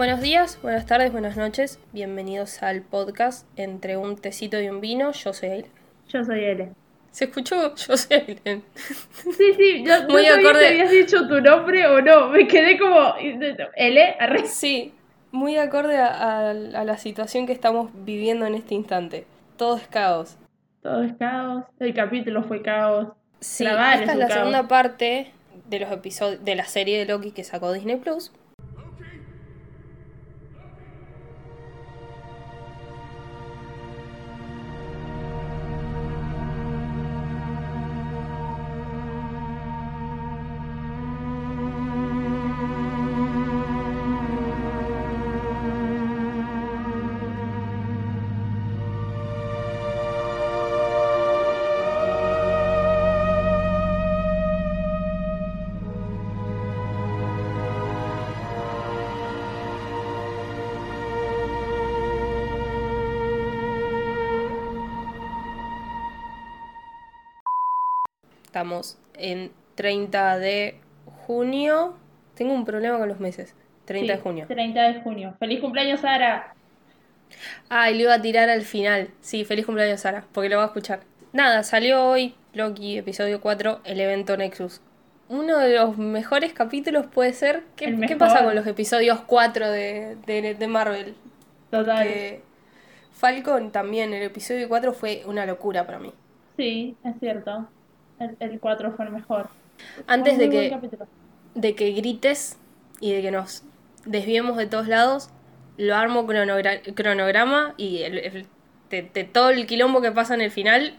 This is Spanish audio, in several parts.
Buenos días, buenas tardes, buenas noches. Bienvenidos al podcast Entre un tecito y un vino. Yo soy Aileen. Yo soy Ele. ¿Se escuchó? Yo soy Aileen. Sí, sí, yo Muy no acorde- si habías dicho tu nombre o no. Me quedé como. L, arre. Sí, muy acorde a, a- a la situación que estamos viviendo en este instante. Todo es caos. Todo es caos. El capítulo fue caos. Sí, esta es la caos. segunda parte de los episodios de la serie de Loki que sacó Disney Plus. Estamos en 30 de junio. Tengo un problema con los meses. 30 de junio. 30 de junio. ¡Feliz cumpleaños, Sara! Ah, y lo iba a tirar al final. Sí, feliz cumpleaños, Sara, porque lo va a escuchar. Nada, salió hoy Loki, episodio 4, el evento Nexus. Uno de los mejores capítulos puede ser. ¿Qué, qué pasa con los episodios 4 de, de, de Marvel? Total. Que Falcon también, el episodio 4 fue una locura para mí. Sí, es cierto. El, el 4 fue el mejor. Antes de que, de que grites y de que nos desviemos de todos lados, lo armo cronogra- cronograma y el- el- de, de todo el quilombo que pasa en el final,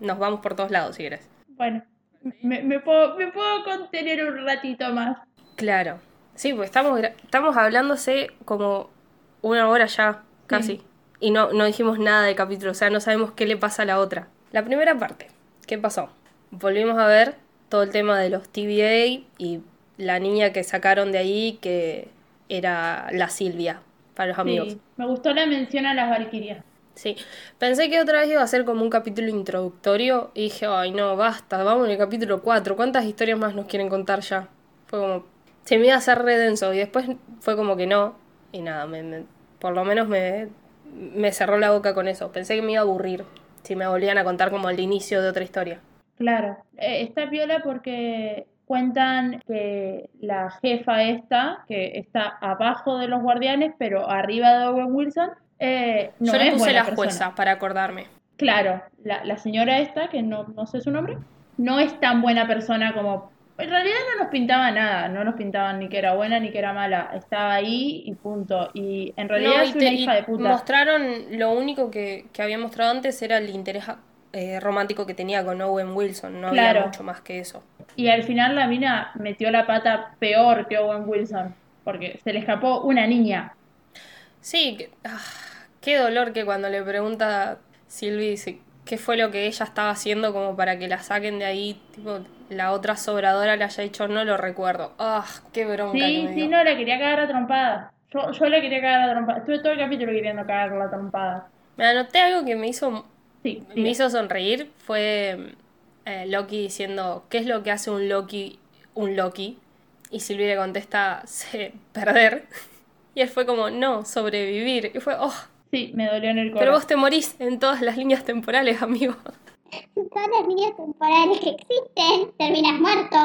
nos vamos por todos lados si querés. Bueno, me, me puedo, me puedo contener un ratito más. Claro. Sí, pues estamos, estamos hablándose como una hora ya, casi. Y no, no dijimos nada del capítulo, o sea, no sabemos qué le pasa a la otra. La primera parte, ¿qué pasó? Volvimos a ver todo el tema de los TVA y la niña que sacaron de ahí que era la Silvia, para los amigos. Sí, me gustó la mención a las Valkyrias. Sí, pensé que otra vez iba a ser como un capítulo introductorio y dije, ay no, basta, vamos en el capítulo 4, ¿cuántas historias más nos quieren contar ya? Fue como, se me iba a hacer re denso y después fue como que no, y nada, me- me- por lo menos me, me cerró la boca con eso, pensé que me iba a aburrir si me volvían a contar como el inicio de otra historia. Claro, eh, está piola porque cuentan que la jefa esta, que está abajo de los guardianes, pero arriba de Owen Wilson, eh, no Yo le puse la persona. jueza para acordarme. Claro, la, la señora esta, que no, no sé su nombre, no es tan buena persona como... En realidad no nos pintaba nada, no nos pintaban ni que era buena ni que era mala, estaba ahí y punto. Y en realidad No, es una te- hija de puta. mostraron, lo único que, que había mostrado antes era el interés eh, romántico que tenía con Owen Wilson, no había mucho más que eso. Y al final la mina metió la pata peor que Owen Wilson, porque se le escapó una niña. Sí, que- ah, qué dolor que cuando le pregunta Sylvie si- qué fue lo que ella estaba haciendo como para que la saquen de ahí, tipo, la otra sobradora le haya dicho no lo recuerdo. Ah, qué bronca que Sí, me sí, no, la quería cagar a trompada. Yo, yo la quería cagar a trompada. Estuve todo el capítulo queriendo cagar la trompada. Me anoté algo que me hizo, Sí, me hizo sonreír, fue eh, Loki diciendo, ¿qué es lo que hace un Loki un Loki? Y Sylvie le contesta, "Se- perder. Y él fue como, no, sobrevivir. Y fue, oh, Sí, me dolió en el pero corazón. vos te morís en todas las líneas temporales, amigo. En todas las líneas temporales que existen, terminas muerto.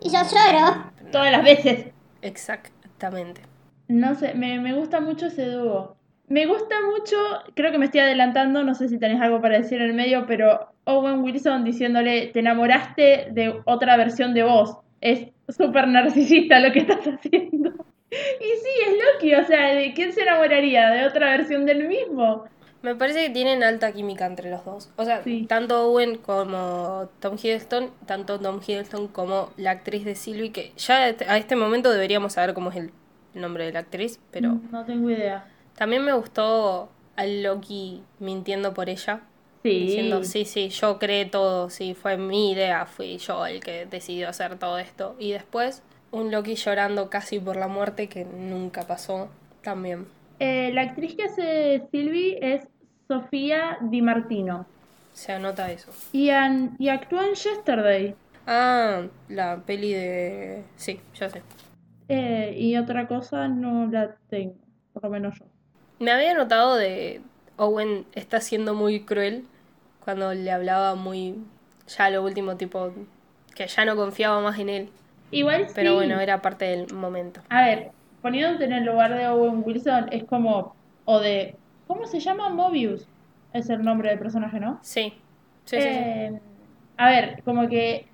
Y yo lloro. Todas las veces. Exactamente. No sé, me, me gusta mucho ese dúo. Me gusta mucho, creo que me estoy adelantando, no sé si tenés algo para decir en el medio, pero Owen Wilson diciéndole, te enamoraste de otra versión de vos. Es súper narcisista lo que estás haciendo. Y sí, es Loki, o sea, ¿de quién se enamoraría? ¿De otra versión del mismo? Me parece que tienen alta química entre los dos. O sea, Sí. tanto Owen como Tom Hiddleston, tanto Tom Hiddleston como la actriz de Sylvie, que ya a este momento deberíamos saber cómo es el nombre de la actriz, pero No tengo idea. También me gustó al Loki mintiendo por ella. Sí. Diciendo, sí, sí, yo creé todo, sí, fue mi idea, fui yo el que decidió hacer todo esto. Y después, un Loki llorando casi por la muerte que nunca pasó, también. Eh, la actriz que hace Sylvie es Sofía Di Martino. Se anota eso. Y, an- y actúa en Yesterday. Ah, la peli de... Sí, ya sé. Eh, y otra cosa no la tengo, por lo menos yo. Me había notado de Owen está siendo muy cruel cuando le hablaba muy ya lo último tipo que ya no confiaba más en él. Igual Pero sí. bueno, era parte del momento. A ver, poniéndote en el lugar de Owen Wilson, es como. O de. ¿Cómo se llama? Mobius. Es el nombre del personaje, ¿no? Sí. Sí, sí, sí. Eh, A ver, como que.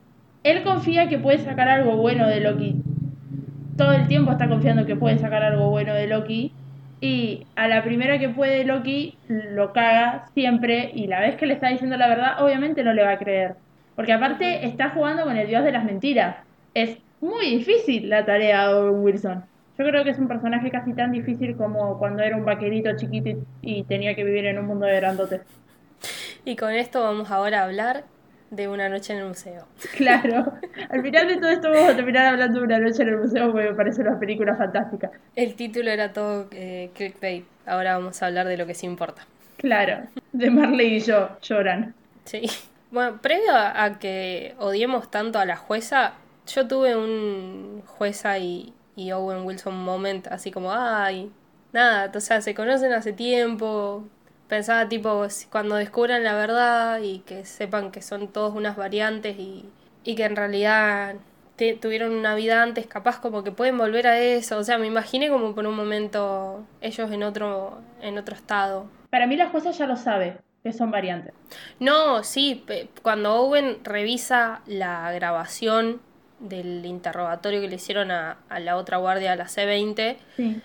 Él confía que puede sacar algo bueno de Loki. Todo el tiempo está confiando que puede sacar algo bueno de Loki. Y a la primera que puede Loki, lo caga siempre. Y la vez que le está diciendo la verdad, obviamente no le va a creer. Porque aparte está jugando con el dios de las mentiras. Es muy difícil la tarea de Owen Wilson. Yo creo que es un personaje casi tan difícil como cuando era un vaquerito chiquito y, y tenía que vivir en un mundo de grandotes. Y con esto vamos ahora a hablar de una noche en el museo. Claro. Al final de todo esto vamos a terminar hablando de una noche en el museo porque me parece una película fantástica. El título era todo eh, clickbait. Ahora vamos a hablar de lo que sí importa. Claro. De Marley y yo lloran. Sí. Bueno, previo a que odiemos tanto a la jueza, yo tuve un jueza y, y Owen Wilson moment así como, ay, nada, o sea, se conocen hace tiempo. Pensaba tipo, cuando descubran la verdad y que sepan que son todos unas variantes y, y que en realidad te- tuvieron una vida antes, capaz como que pueden volver a eso. O sea, me imaginé como por un momento ellos en otro, en otro estado. Para mí la jueza ya lo sabe, que son variantes. No, sí, cuando Owen revisa la grabación del interrogatorio que le hicieron a, a la otra guardia, a la C20, Sí.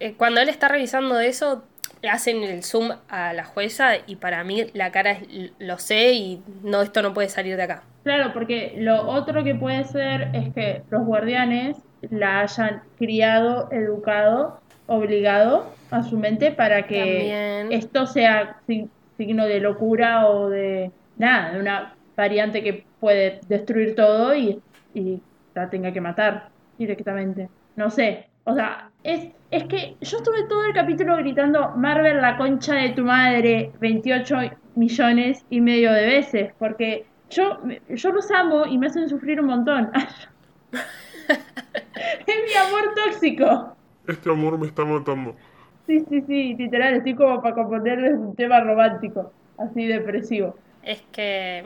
eh, cuando él está revisando eso, hacen el zoom a la jueza y para mí la cara es "L- lo sé y no, esto no puede salir de acá. Claro, porque lo otro que puede ser es que los guardianes la hayan criado, educado, obligado a su mente para que También. esto sea si- signo de locura o de nada, de una variante que puede destruir todo y, y la tenga que matar directamente. No sé, o sea, es, es que yo estuve todo el capítulo gritando Marvel la concha de tu madre 28 millones y medio de veces, porque yo, yo los amo y me hacen sufrir un montón. es mi amor tóxico. Este amor me está matando. Sí, sí, sí, literal, estoy como para componerles un tema romántico, así depresivo. Es que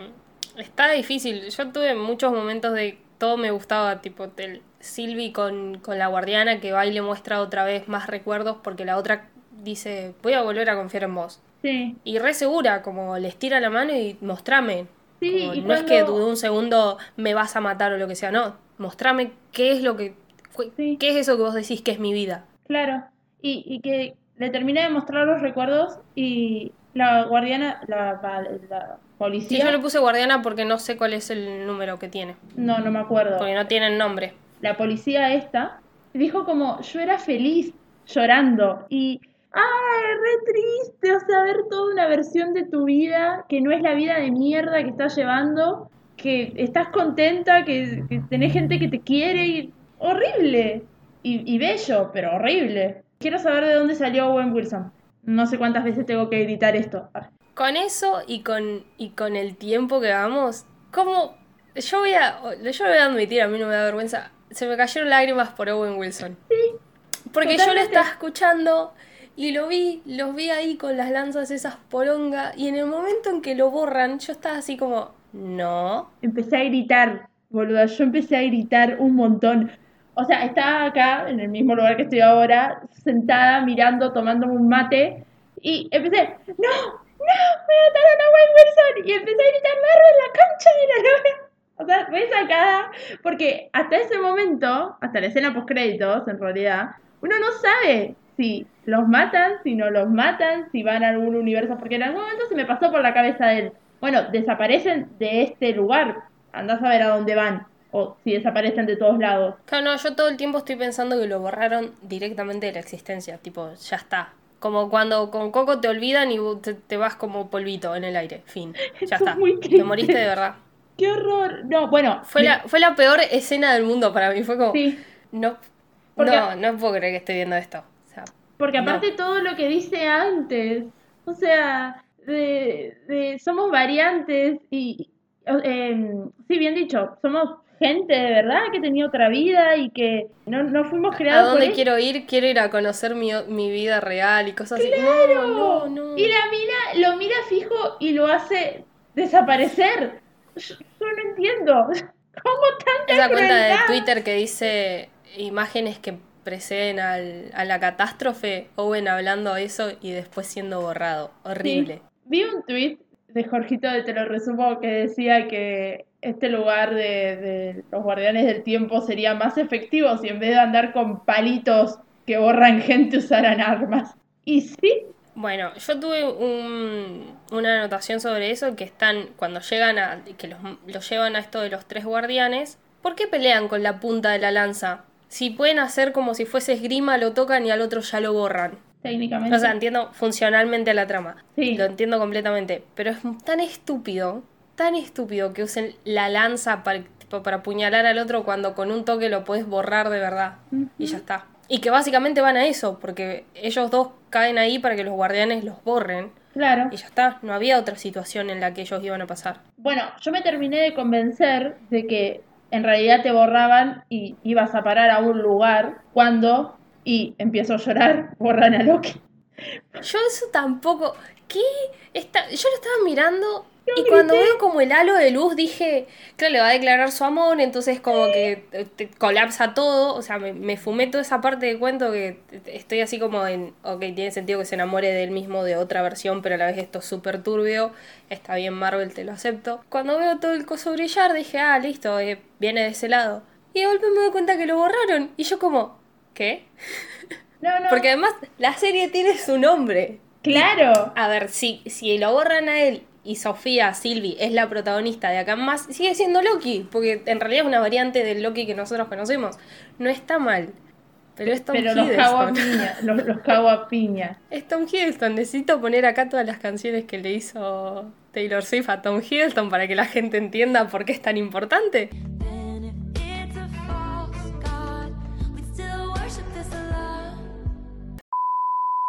está difícil. Yo tuve muchos momentos de todo me gustaba, tipo el Sylvie con, con la guardiana que va y le muestra otra vez más recuerdos porque la otra dice, voy a volver a confiar en vos. Sí, Y re segura, como les tira la mano y mostrame. sí, Como, y no es que de un segundo me vas a matar o lo que sea, no. Mostrame qué es lo que. Sí. ¿Qué es eso que vos decís que es mi vida? Claro, y, y que le terminé de mostrar los recuerdos y la guardiana, la, la, la Sí, policía, yo le puse guardiana porque no sé cuál es el número que tiene. no, no me acuerdo, Porque no tienen nombre. La policía esta dijo como yo era feliz llorando y ay re triste o sea ver toda una versión de tu vida que no es la vida de mierda que estás llevando que estás contenta que, que tenés gente que te quiere y horrible. Y, bello pero horrible. Quiero saber de dónde salió Owen Wilson. No sé cuántas veces tengo que gritar esto. Con eso y con, y con el tiempo que vamos, como yo voy a, yo voy a admitir, a mí no me da vergüenza, se me cayeron lágrimas por Owen Wilson. Porque yo lo estaba escuchando y lo vi, los vi ahí con las lanzas esas poronga y en el momento en que lo borran, yo estaba así como, no. empecé a gritar, boluda. Yo empecé a gritar un montón. O sea, estaba acá, en el mismo lugar que estoy ahora, sentada, mirando, tomándome un mate, y empecé, ¡No! ¡No! ¡Me mataron a Wayne Wilson! Y empecé a gritar, ¡Marvel, la concha de la lora! O sea, fue sacada, porque hasta ese momento, hasta la escena post-créditos, en realidad, uno no sabe si los matan, si no los matan, si van a algún universo, porque en algún momento se me pasó por la cabeza de él. Bueno, desaparecen de este lugar, andás a ver a dónde van, o si desaparecen de todos lados. Claro, no, yo todo el tiempo estoy pensando que lo borraron directamente de la existencia, tipo, ya está. Como cuando con Coco te olvidan y te, te vas como polvito en el aire, fin, ya Eso es está. muy Te moriste de verdad. ¡Qué horror! No, bueno, Fue la, fue la peor escena del mundo para mí, fue como, sí, no, Porque- no, no puedo creer que esté viendo esto. O sea, porque No. aparte todo lo que dice antes, o sea, de, de- somos variantes y, em, sí, bien dicho, somos gente de verdad que tenía otra vida y que no, no fuimos ¿A creados por dónde quiero ir? Quiero ir a conocer mi, mi vida real y cosas así. ¡Claro! No, no, no. Y la mina lo mira fijo y lo hace desaparecer. Yo, no entiendo. ¿Cómo tanta Esa cuenta de? Twitter que dice imágenes que preceden al- a la catástrofe, Owen hablando eso y después siendo borrado. Horrible. Vi un tweet de Jorgito de Te lo resumo que decía que este lugar de, de los guardianes del tiempo sería más efectivo si en vez de andar con palitos que borran gente usaran armas. Y sí, Bueno, yo tuve un- una anotación sobre eso que están cuando llegan a que los, los llevan a esto de los tres guardianes. ¿Por qué pelean con la punta de la lanza? Si pueden hacer como si fuese esgrima, lo tocan y al otro ya lo borran. técnicamente. O sea, entiendo funcionalmente la trama. Sí. Lo entiendo completamente. Pero es tan estúpido, tan estúpido que usen la lanza para, tipo, para apuñalar al otro cuando con un toque lo puedes borrar de verdad. Y ya está. Y que básicamente van a eso, porque ellos dos caen ahí para que los guardianes los borren. claro. Y ya está. No había otra situación en la que ellos iban a pasar. Bueno, yo me terminé de convencer de que en realidad te borraban y ibas a parar a un lugar cuando, y empiezo a llorar, borran a Loki. Yo eso tampoco. ¿Qué? Esta... Yo lo estaba mirando y cuando veo como el halo de luz dije, claro, le va a declarar su amor, entonces como que te- te colapsa todo. O sea, me, me fumé toda esa parte de cuento que estoy así como en, ok, tiene sentido que se enamore de él mismo de otra versión, pero a la vez esto es súper turbio. Está bien Marvel, te lo acepto. Cuando veo todo el coso brillar dije, ah, listo, eh, viene de ese lado. Y de golpe me doy cuenta que lo borraron. Y yo como, ¿qué? No, no. Porque además la serie tiene su nombre. Claro. A ver, si, si lo borran a él y Sofía, Sylvie, es la protagonista de acá en más, sigue siendo Loki, porque en realidad es una variante del Loki que nosotros conocemos. No está mal. Pero es Tom Pero los cago a piña. Los, los cago a piña. Es Tom Hiddleston. Necesito poner acá todas las canciones que le hizo Taylor Swift a Tom Hiddleston para que la gente entienda por qué es tan importante.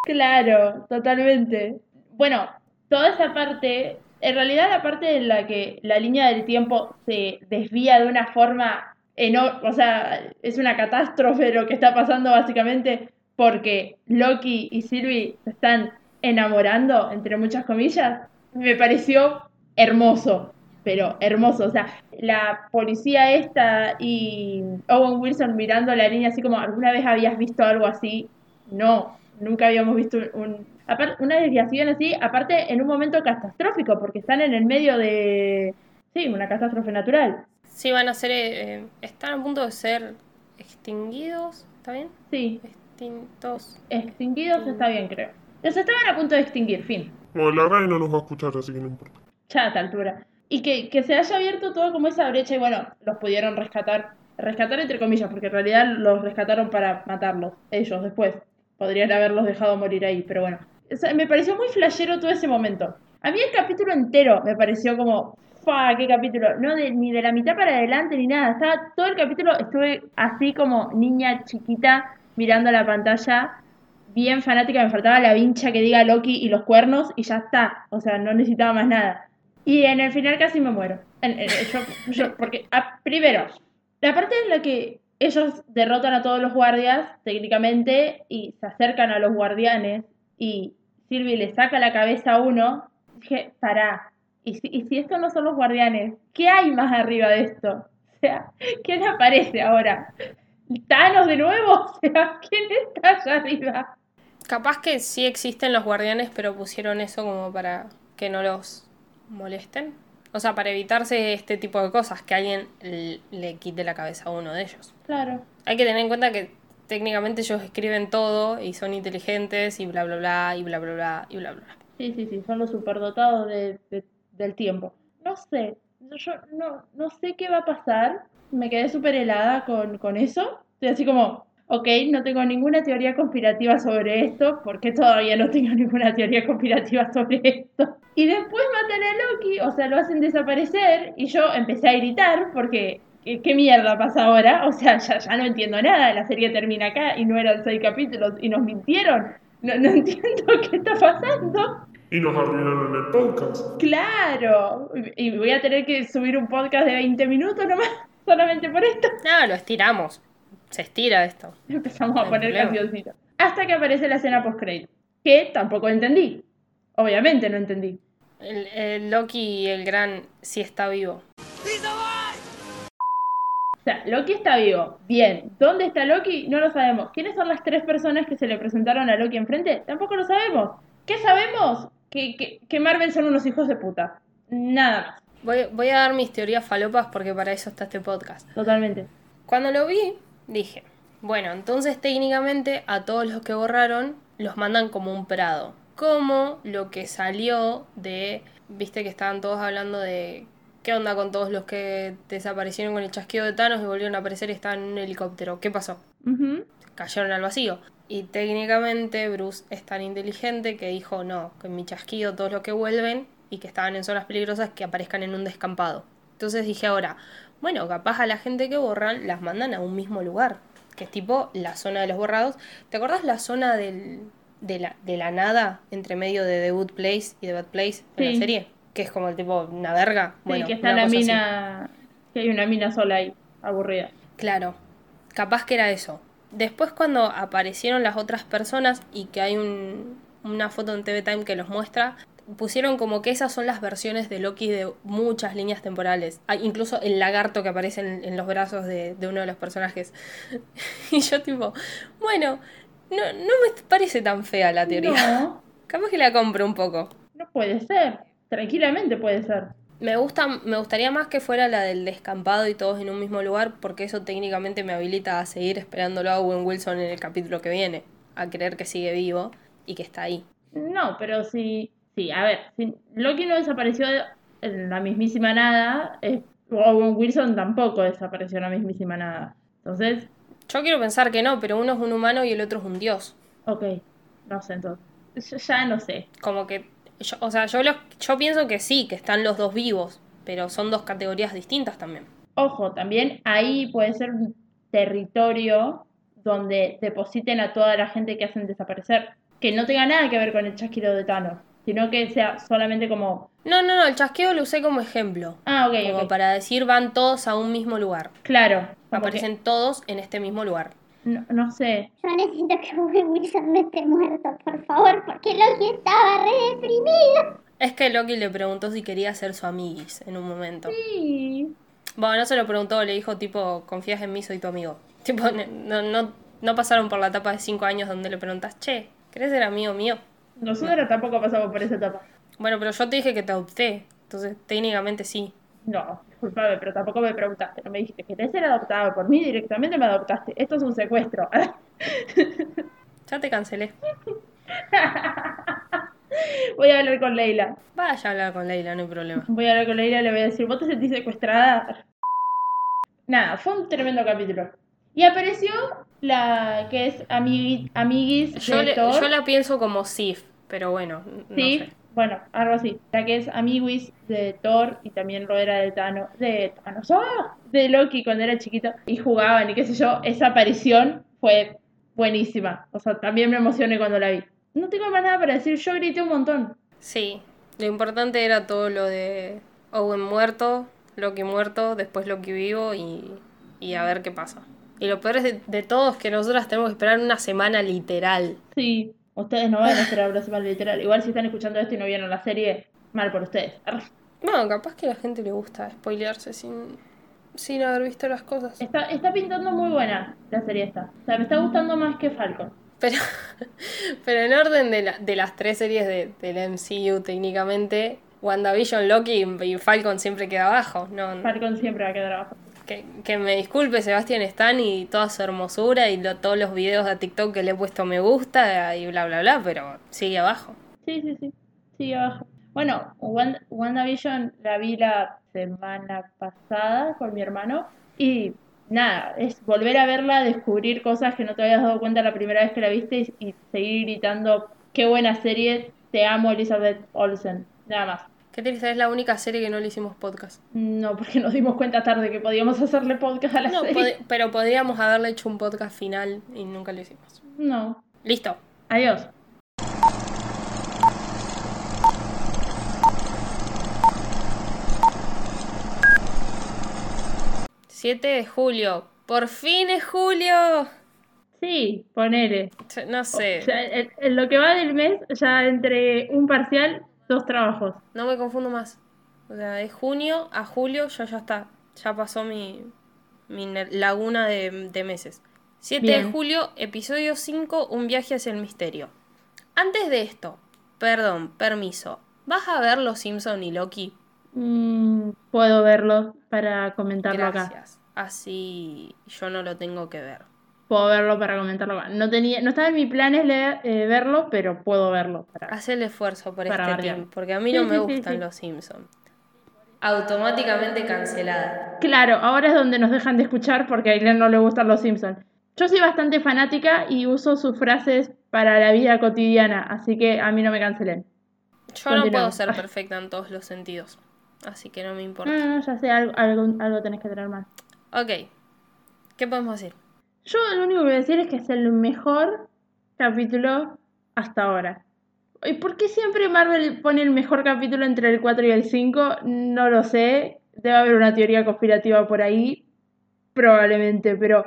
Claro, totalmente. Bueno, toda esa parte, en realidad la parte en la que la línea del tiempo se desvía de una forma enorme, o sea, es una catástrofe lo que está pasando básicamente porque Loki y Sylvie se están enamorando, entre muchas comillas, me pareció hermoso, pero hermoso. O sea, la policía esta y Owen Wilson mirando la línea así como, ¿alguna vez habías visto algo así? No, nunca habíamos visto un, apar- una desviación así, aparte en un momento catastrófico, porque están en el medio de, sí, una catástrofe natural. Sí, van a ser. eh, están a punto de ser extinguidos. ¿Está bien? Sí, Extintos. extinguidos está bien, creo. Los estaban a punto de extinguir, fin. Bueno, la radio no nos va a escuchar, así que no importa. ya a esta altura. Y que, que se haya abierto todo como esa brecha y bueno, los pudieron rescatar, rescatar entre comillas, porque en realidad los rescataron para matarlos, ellos después. Podrían haberlos dejado morir ahí, pero bueno. Me pareció muy flashero todo ese momento. A mí el capítulo entero me pareció como, fa, qué capítulo. No ni de la mitad para adelante ni nada. Estaba todo el capítulo, estuve así como niña chiquita mirando la pantalla bien fanática, me faltaba la vincha que diga Loki y los cuernos y ya está. O sea, no necesitaba más nada. Y en el final casi me muero. Porque, ah, primero, la parte en la que ellos derrotan a todos los guardias, técnicamente, y se acercan a los guardianes, y Sylvie le saca la cabeza a uno, dije, pará. ¿Y si, y si estos no son los guardianes? ¿Qué hay más arriba de esto? O sea, ¿quién aparece ahora? ¿Thanos de nuevo? O sea, ¿quién está allá arriba? Capaz que sí existen los guardianes, pero pusieron eso como para que no los molesten. O sea, para evitarse este tipo de cosas, que alguien le quite la cabeza a uno de ellos. Claro. Hay que tener en cuenta que técnicamente ellos escriben todo y son inteligentes y bla bla bla y bla bla bla y bla bla. Sí, sí, sí, son los superdotados de- del tiempo. No sé, yo no, no sé qué va a pasar. Me quedé súper helada con, con eso. Estoy así como, ok, no tengo ninguna teoría conspirativa sobre esto, porque todavía no tengo ninguna teoría conspirativa sobre esto. Y después matan a Loki, o sea, lo hacen desaparecer, y yo empecé a gritar porque, ¿qué, qué mierda pasa ahora? O sea, ya, ya no entiendo nada, la serie termina acá y no eran seis capítulos y nos mintieron. No, no entiendo qué está pasando. Y nos arruinaron el podcast. Claro, y voy a tener que subir un podcast de 20 minutos nomás. solamente por esto. No, lo estiramos. Se estira esto. Empezamos a poner campeoncito. Hasta que aparece la escena post que tampoco entendí. Obviamente no entendí. El, el Loki y el gran sí está vivo. O sea, Loki está vivo. Bien. ¿Dónde está Loki? No lo sabemos. ¿Quiénes son las tres personas que se le presentaron a Loki enfrente? Tampoco lo sabemos. ¿Qué sabemos? Que, que, que Marvel son unos hijos de puta. Nada más. Voy, voy a dar mis teorías falopas porque para eso está este podcast. Totalmente. Cuando lo vi, dije, bueno, entonces técnicamente a todos los que borraron los mandan como un prado. Como lo que salió de, viste que estaban todos hablando de qué onda con todos los que desaparecieron con el chasquido de Thanos y volvieron a aparecer y estaban en un helicóptero. ¿Qué pasó? Ujú. Cayeron al vacío. Y técnicamente Bruce es tan inteligente que dijo, no, en mi chasquido todos los que vuelven y que estaban en zonas peligrosas que aparezcan en un descampado. Entonces dije ahora, bueno, capaz a la gente que borran las mandan a un mismo lugar, que es tipo la zona de los borrados. ¿Te acordás la zona del, de, la, de la nada entre medio de The Good Place y The Bad Place en la serie? Que es como el tipo una verga. Sí, Bueno, que está una la así. mina. Que hay una mina sola ahí, aburrida. Claro, capaz que era eso. Después cuando aparecieron las otras personas y que hay un- una foto en TV Time que los muestra, pusieron como que esas son las versiones de Loki de muchas líneas temporales. Hay incluso el lagarto que aparece en, en los brazos de, de uno de los personajes. y yo tipo, bueno, no, no me parece tan fea la teoría. No, Capaz que la compro un poco. no puede ser. Tranquilamente puede ser. Me gusta, me gustaría más que fuera la del descampado y todos en un mismo lugar, porque eso técnicamente me habilita a seguir esperándolo a Owen Wilson en el capítulo que viene, a creer que sigue vivo y que está ahí. No, pero sí. Sí, a ver. Si Loki no desapareció en la mismísima nada. eh, Owen Wilson tampoco desapareció en la mismísima nada. Entonces, Yo quiero pensar que no, pero uno es un humano y el otro es un dios. ok. No sé entonces. Yo ya no sé. Como que, yo- o sea, yo, los- yo pienso que sí, que están los dos vivos, pero son dos categorías distintas también. Ojo, también ahí puede ser un territorio donde depositen a toda la gente que hacen desaparecer. Que no tenga nada que ver con el chasquido de Thanos, sino que sea solamente como. No, no, no, el chasqueo lo usé como ejemplo. Ah, ok, Como para decir van todos a un mismo lugar. Claro. Aparecen todos en este mismo lugar. No, no sé. Yo necesito que Owen Wilson no esté muerto, por favor, porque Loki estaba re deprimido. Es que Loki le preguntó si quería ser su amiguis en un momento. Sí. Bueno, no se lo preguntó, le dijo tipo, confías en mí, soy tu amigo. Tipo, no, no, no pasaron por la etapa de 5 años donde le preguntas, che, ¿querés ser amigo mío? Nosotros tampoco pasamos por esa etapa. Bueno, pero yo te dije que te adopté, entonces técnicamente sí. No, disculpame, pero tampoco me preguntaste. No me dijiste que ser adoptado por mí, directamente me adoptaste. Esto es un secuestro. Ya te cancelé. Voy a hablar con Leila. Vaya a hablar con Leila, no hay problema. Voy a hablar con Leila y le voy a decir, ¿vos te sentís secuestrada? Nada, fue un tremendo capítulo. Y apareció la que es amigui- amiguis Yo, de le- Thor. yo la pienso como Sif, pero bueno, no Sí, sé. Bueno, algo así. La que es amiguis de Thor y también lo era de Thanos, de Thanos, ¡ah! de Loki cuando era chiquito y jugaban y qué sé yo, esa aparición fue buenísima. O sea, también me emocioné cuando la vi. No tengo más nada para decir, yo grité un montón. Sí, lo importante era todo lo de Owen muerto, Loki muerto, después Loki vivo y, y a ver qué pasa. Y lo peor es de, de todo es que nosotras tenemos que esperar una semana literal. Sí, ustedes no van a esperar una semana literal. Igual si están escuchando esto y no vieron la serie, mal por ustedes. No, capaz que a la gente le gusta spoilearse sin, sin haber visto las cosas. Está, está pintando muy buena la serie esta. O sea, me está gustando más que Falcon. Pero, pero en orden de, la- de las tres series de, del MCU técnicamente, WandaVision, Loki y Falcon siempre queda abajo. No, Falcon siempre va a quedar abajo. Que, me disculpe Sebastián Stan y toda su hermosura y lo- todos los videos de TikTok que le he puesto me gusta y bla bla bla, pero sigue abajo. Sí, sí, sí. Sigue abajo. Bueno, Wanda- WandaVision la vi la semana pasada con mi hermano y nada, es volver a verla, descubrir cosas que no te habías dado cuenta la primera vez que la viste y, y seguir gritando, qué buena serie, te amo Elizabeth Olsen, nada más. Qué triste, es la única serie que no le hicimos podcast. No, porque nos dimos cuenta tarde que podíamos hacerle podcast a la No, serie. pod- pero podríamos haberle hecho un podcast final y nunca lo hicimos. No. Listo. Adiós. 7 de julio. ¡Por fin es julio! Sí, ponele. No sé. O sea, en, en lo que va del mes, ya entre un parcial, dos trabajos. No me confundo más. O sea, de junio a julio ya ya está. Ya pasó mi, mi laguna de, de meses. 7 de julio, episodio 5, un viaje hacia el misterio. Antes de esto, perdón, permiso. ¿Vas a ver Los Simpson y Loki? Mm, puedo verlo para comentarlo acá. Gracias. Así yo no lo tengo que ver. Puedo verlo para comentarlo. No tenía, no estaba en mis planes leer- eh, verlo, pero puedo verlo. Para... Haz el esfuerzo por Para este variar. team, porque a mí Sí, no me sí, gustan sí. Los Simpson. Automáticamente cancelada. Claro, ahora es donde nos dejan de escuchar porque a Aileen no le gustan los Simpsons. Yo soy bastante fanática y uso sus frases para la vida cotidiana, así que a mí no me cancelen. Yo no puedo ser perfecta en todos los sentidos. Así que no me importa. No, no, ya sé, algo, algo, algo tenés que traer más. Ok. ¿Qué podemos decir? Yo lo único que voy a decir es que es el mejor capítulo hasta ahora. ¿Y por qué siempre Marvel pone el mejor capítulo entre el 4 y el 5? No lo sé. Debe haber una teoría conspirativa por ahí. Probablemente, pero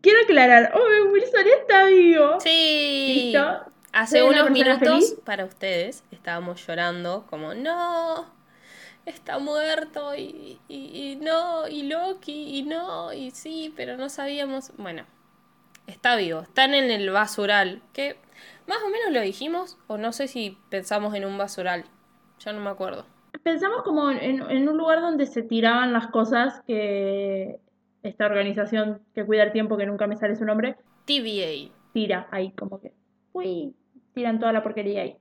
quiero aclarar. Owen Wilson está vivo. Sí. ¿Listo? Hace ¿Soy una unos minutos feliz? para ustedes estábamos llorando como no, está muerto y, y- y no, y Loki y no, y sí, pero no sabíamos. Bueno, está vivo, están en el basural, que más o menos lo dijimos, o no sé si pensamos en un basural, ya no me acuerdo. Pensamos como en, en un lugar donde se tiraban las cosas que esta organización que cuida el tiempo, que nunca me sale su nombre, TVA. tira ahí, como que, uy, tiran toda la porquería ahí.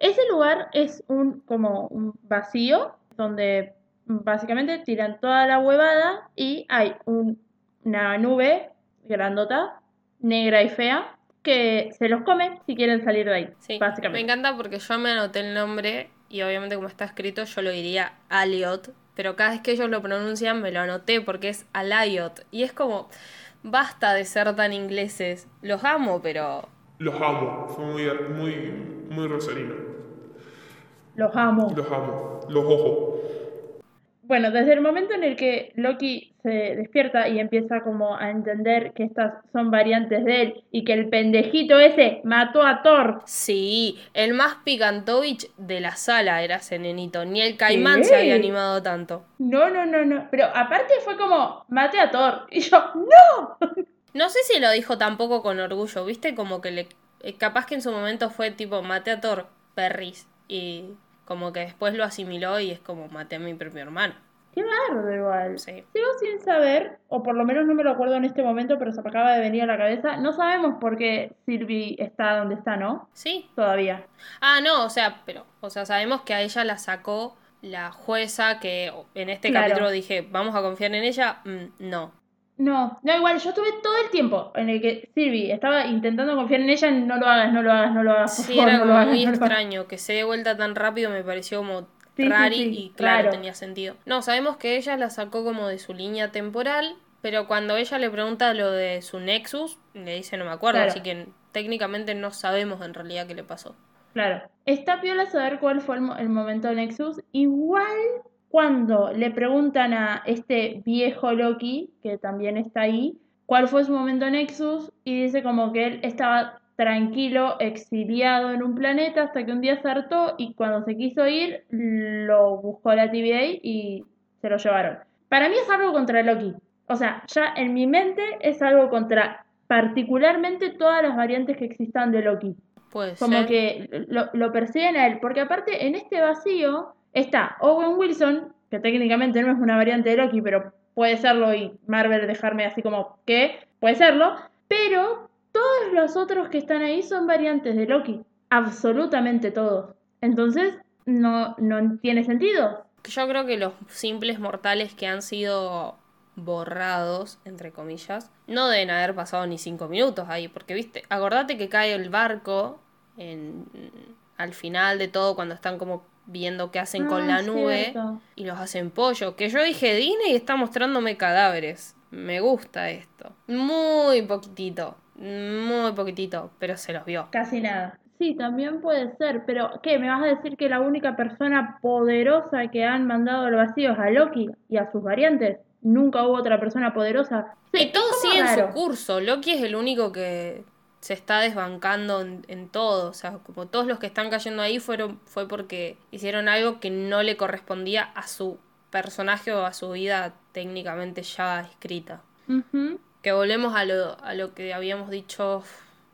Ese lugar es un como un vacío donde básicamente tiran toda la huevada y hay un- una nube grandota, negra y fea, que se los come si quieren salir de ahí, Sí, me básicamente. encanta porque yo me anoté el nombre y obviamente como está escrito yo lo diría Aliot, pero cada vez que ellos lo pronuncian me lo anoté porque es Aliot y es como basta de ser tan ingleses, los amo, pero Los amo. Fue muy, muy, muy rosarino. Los amo. Los amo. Los ojos. Bueno, desde el momento en el que Loki se despierta y empieza como a entender que estas son variantes de él y que el pendejito ese mató a Thor sí, el más picantovich de la sala era ese nenito, ni el caimán ¿Qué? se había animado tanto. No, no, no, no. Pero aparte fue como, maté a Thor. Y yo, ¡no! No sé si lo dijo tampoco con orgullo, ¿viste? Como que le eh, capaz que en su momento fue tipo maté a Thor, perris y como que después lo asimiló y es como maté a mi propio hermano. Qué bardo igual. Sí. Sigo sin saber, o por lo menos no me lo acuerdo en este momento, pero se me acaba de venir a la cabeza. No sabemos por qué Sylvie está donde está, ¿no? Sí, Todavía. Ah, no, o sea, pero, o sea, sabemos que a ella la sacó la jueza que en este Claro. capítulo dije, vamos a confiar en ella. Mm, no. No, no, igual, yo estuve todo el tiempo en el que Sylvie estaba intentando confiar en ella, no lo hagas, no lo hagas, no lo hagas, por Sí, favor, era no lo como hagas, muy no lo hagas. extraño que se dé vuelta tan rápido, me pareció como Sí, sí, rari sí, y claro, claro. tenía sentido. No, sabemos que ella la sacó como de su línea temporal, pero cuando ella le pregunta lo de su Nexus, le dice no me acuerdo, Claro. así que técnicamente no sabemos en realidad qué le pasó. Claro. Está piola saber cuál fue el, mo- el momento de Nexus. Igual cuando le preguntan a este viejo Loki, que también está ahí, cuál fue su momento Nexus, y dice como que él estaba tranquilo, exiliado en un planeta, hasta que un día se hartó y cuando se quiso ir, lo buscó la TVA y se lo llevaron. Para mí es algo contra Loki. O sea, ya en mi mente es algo contra particularmente todas las variantes que existan de Loki Puede como ser. que lo, lo persiguen a él, porque aparte en este vacío está Owen Wilson, que técnicamente no es una variante de Loki, pero puede serlo y Marvel dejarme así como que puede serlo, pero todos los otros que están ahí son variantes de Loki, absolutamente todos. Entonces, no, no tiene sentido. Yo creo que los simples mortales que han sido borrados, entre comillas, no deben haber pasado ni cinco minutos ahí, porque viste, acordate que cae el barco en, al final de todo cuando están como viendo qué hacen con Ah, la nube cierto. y los hacen pollo, que yo dije Disney está mostrándome cadáveres. Me gusta esto. Muy poquitito, muy poquitito, pero se los vio. Casi nada. Sí, también puede ser, pero ¿qué? ¿Me vas a decir que la única persona poderosa que han mandado al vacío es a Loki y a sus variantes? nunca hubo otra persona poderosa. Sí, Y todo sigue en su curso. Loki es el único que se está desbancando en, en todo. O sea, como todos los que están cayendo ahí fueron, fue porque hicieron algo que no le correspondía a su personaje o a su vida técnicamente ya escrita. Que volvemos a lo, a lo que habíamos dicho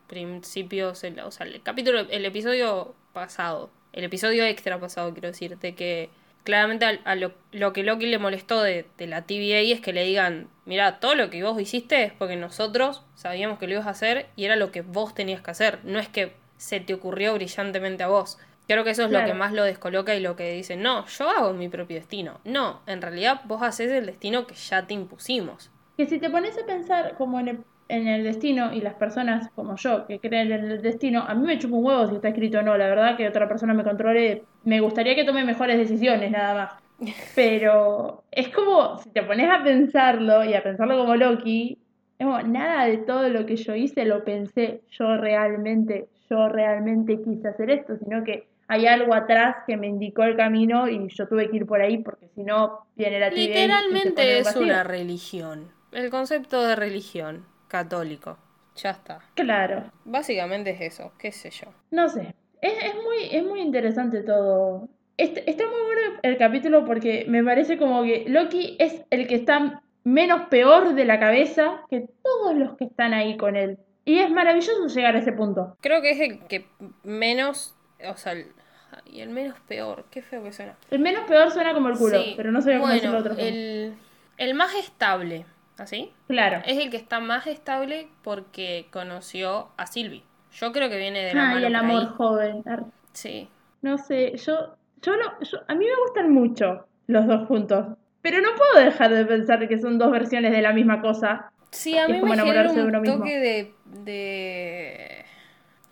principios, el- o sea, el capítulo, el episodio pasado, el episodio extra pasado, quiero decir, de que claramente a, a lo, lo que Loki le molestó de, de la TVA es que le digan, mira, todo lo que vos hiciste es porque nosotros sabíamos que lo ibas a hacer y era lo que vos tenías que hacer, no es que se te ocurrió brillantemente a vos. Creo que eso es lo que más lo descoloca y lo que dicen, no, yo hago mi propio destino. No, en realidad vos haces el destino que ya te impusimos. Que si te pones a pensar como en el, en el destino y las personas como yo que creen en el destino, a mí me chupa un huevo si está escrito o no. La verdad que otra persona me controle, me gustaría que tome mejores decisiones nada más. Pero es como, si te pones a pensarlo y a pensarlo como Loki, es como, nada de todo lo que yo hice lo pensé yo realmente, yo realmente quise hacer esto, sino que hay algo atrás que me indicó el camino y yo tuve que ir por ahí porque si no viene la Literalmente en es una religión. El concepto de religión católico. Ya está. Claro. Básicamente es eso, qué sé yo. No sé, es, es muy, es muy interesante todo. Este- está muy bueno el capítulo porque me parece como que Loki es el que está menos peor de la cabeza que todos los que están ahí con él. Y es maravilloso llegar a ese punto. Creo que es el que menos, o sea, el, y el menos peor, qué feo que suena. El menos peor suena como el culo, Sí, pero no sé cómo decirlo bueno, de otra forma. el, el más estable, ¿así? Claro. Es el que está más estable porque conoció a Sylvie. Yo creo que viene de la Ah, y el amor ahí. joven. Sí. No sé, yo, yo no, yo- a mí me gustan mucho los dos juntos. Pero no puedo dejar de pensar que son dos versiones de la misma cosa. Sí, a mí me genera de un mismo. toque de, de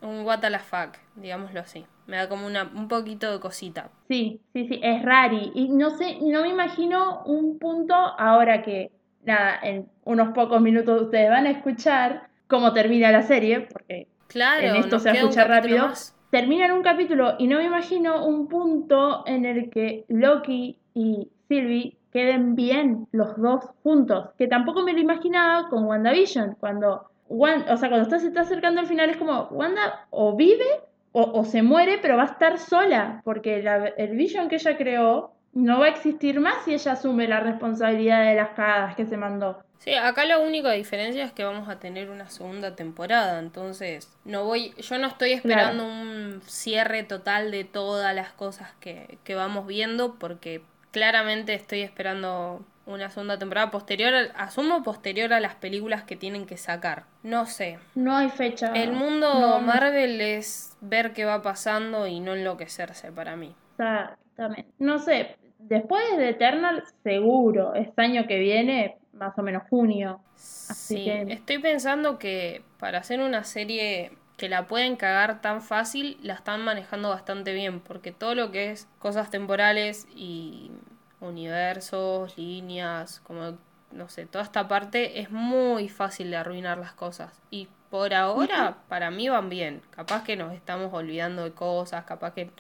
un what the fuck, digámoslo así. Me da como una, un poquito de cosita. Sí, sí, sí, es rari. Y no sé, no me imagino un punto ahora que, nada, en unos pocos minutos ustedes van a escuchar cómo termina la serie, porque Claro, en esto se escucha rápido. más. Termina en un capítulo y no me imagino un punto en el que Loki y Sylvie queden bien los dos juntos. Que tampoco me lo imaginaba con WandaVision. Cuando, Wan- o sea, cuando se está acercando al final es como, Wanda o vive o, o se muere, pero va a estar sola. Porque la- el Vision que ella creó no va a existir más si ella asume la responsabilidad de las cagadas que se mandó. Sí, acá la única diferencia es que vamos a tener una segunda temporada, entonces no voy, yo no estoy esperando un cierre total de todas las cosas que, que vamos viendo, porque claramente estoy esperando una segunda temporada posterior, asumo posterior a las películas que tienen que sacar. No sé. No hay fecha. El mundo no, Marvel es ver qué va pasando y no enloquecerse para mí. Exactamente. No sé, después de Eternal, seguro, este año que viene, más o menos junio. Así Sí, que- estoy pensando que para hacer una serie que la pueden cagar tan fácil, la están manejando bastante bien, porque todo lo que es cosas temporales y universos, líneas, como no sé, toda esta parte es muy fácil de arruinar las cosas. Y por ahora, para mí van bien. Capaz que nos estamos olvidando de cosas, capaz que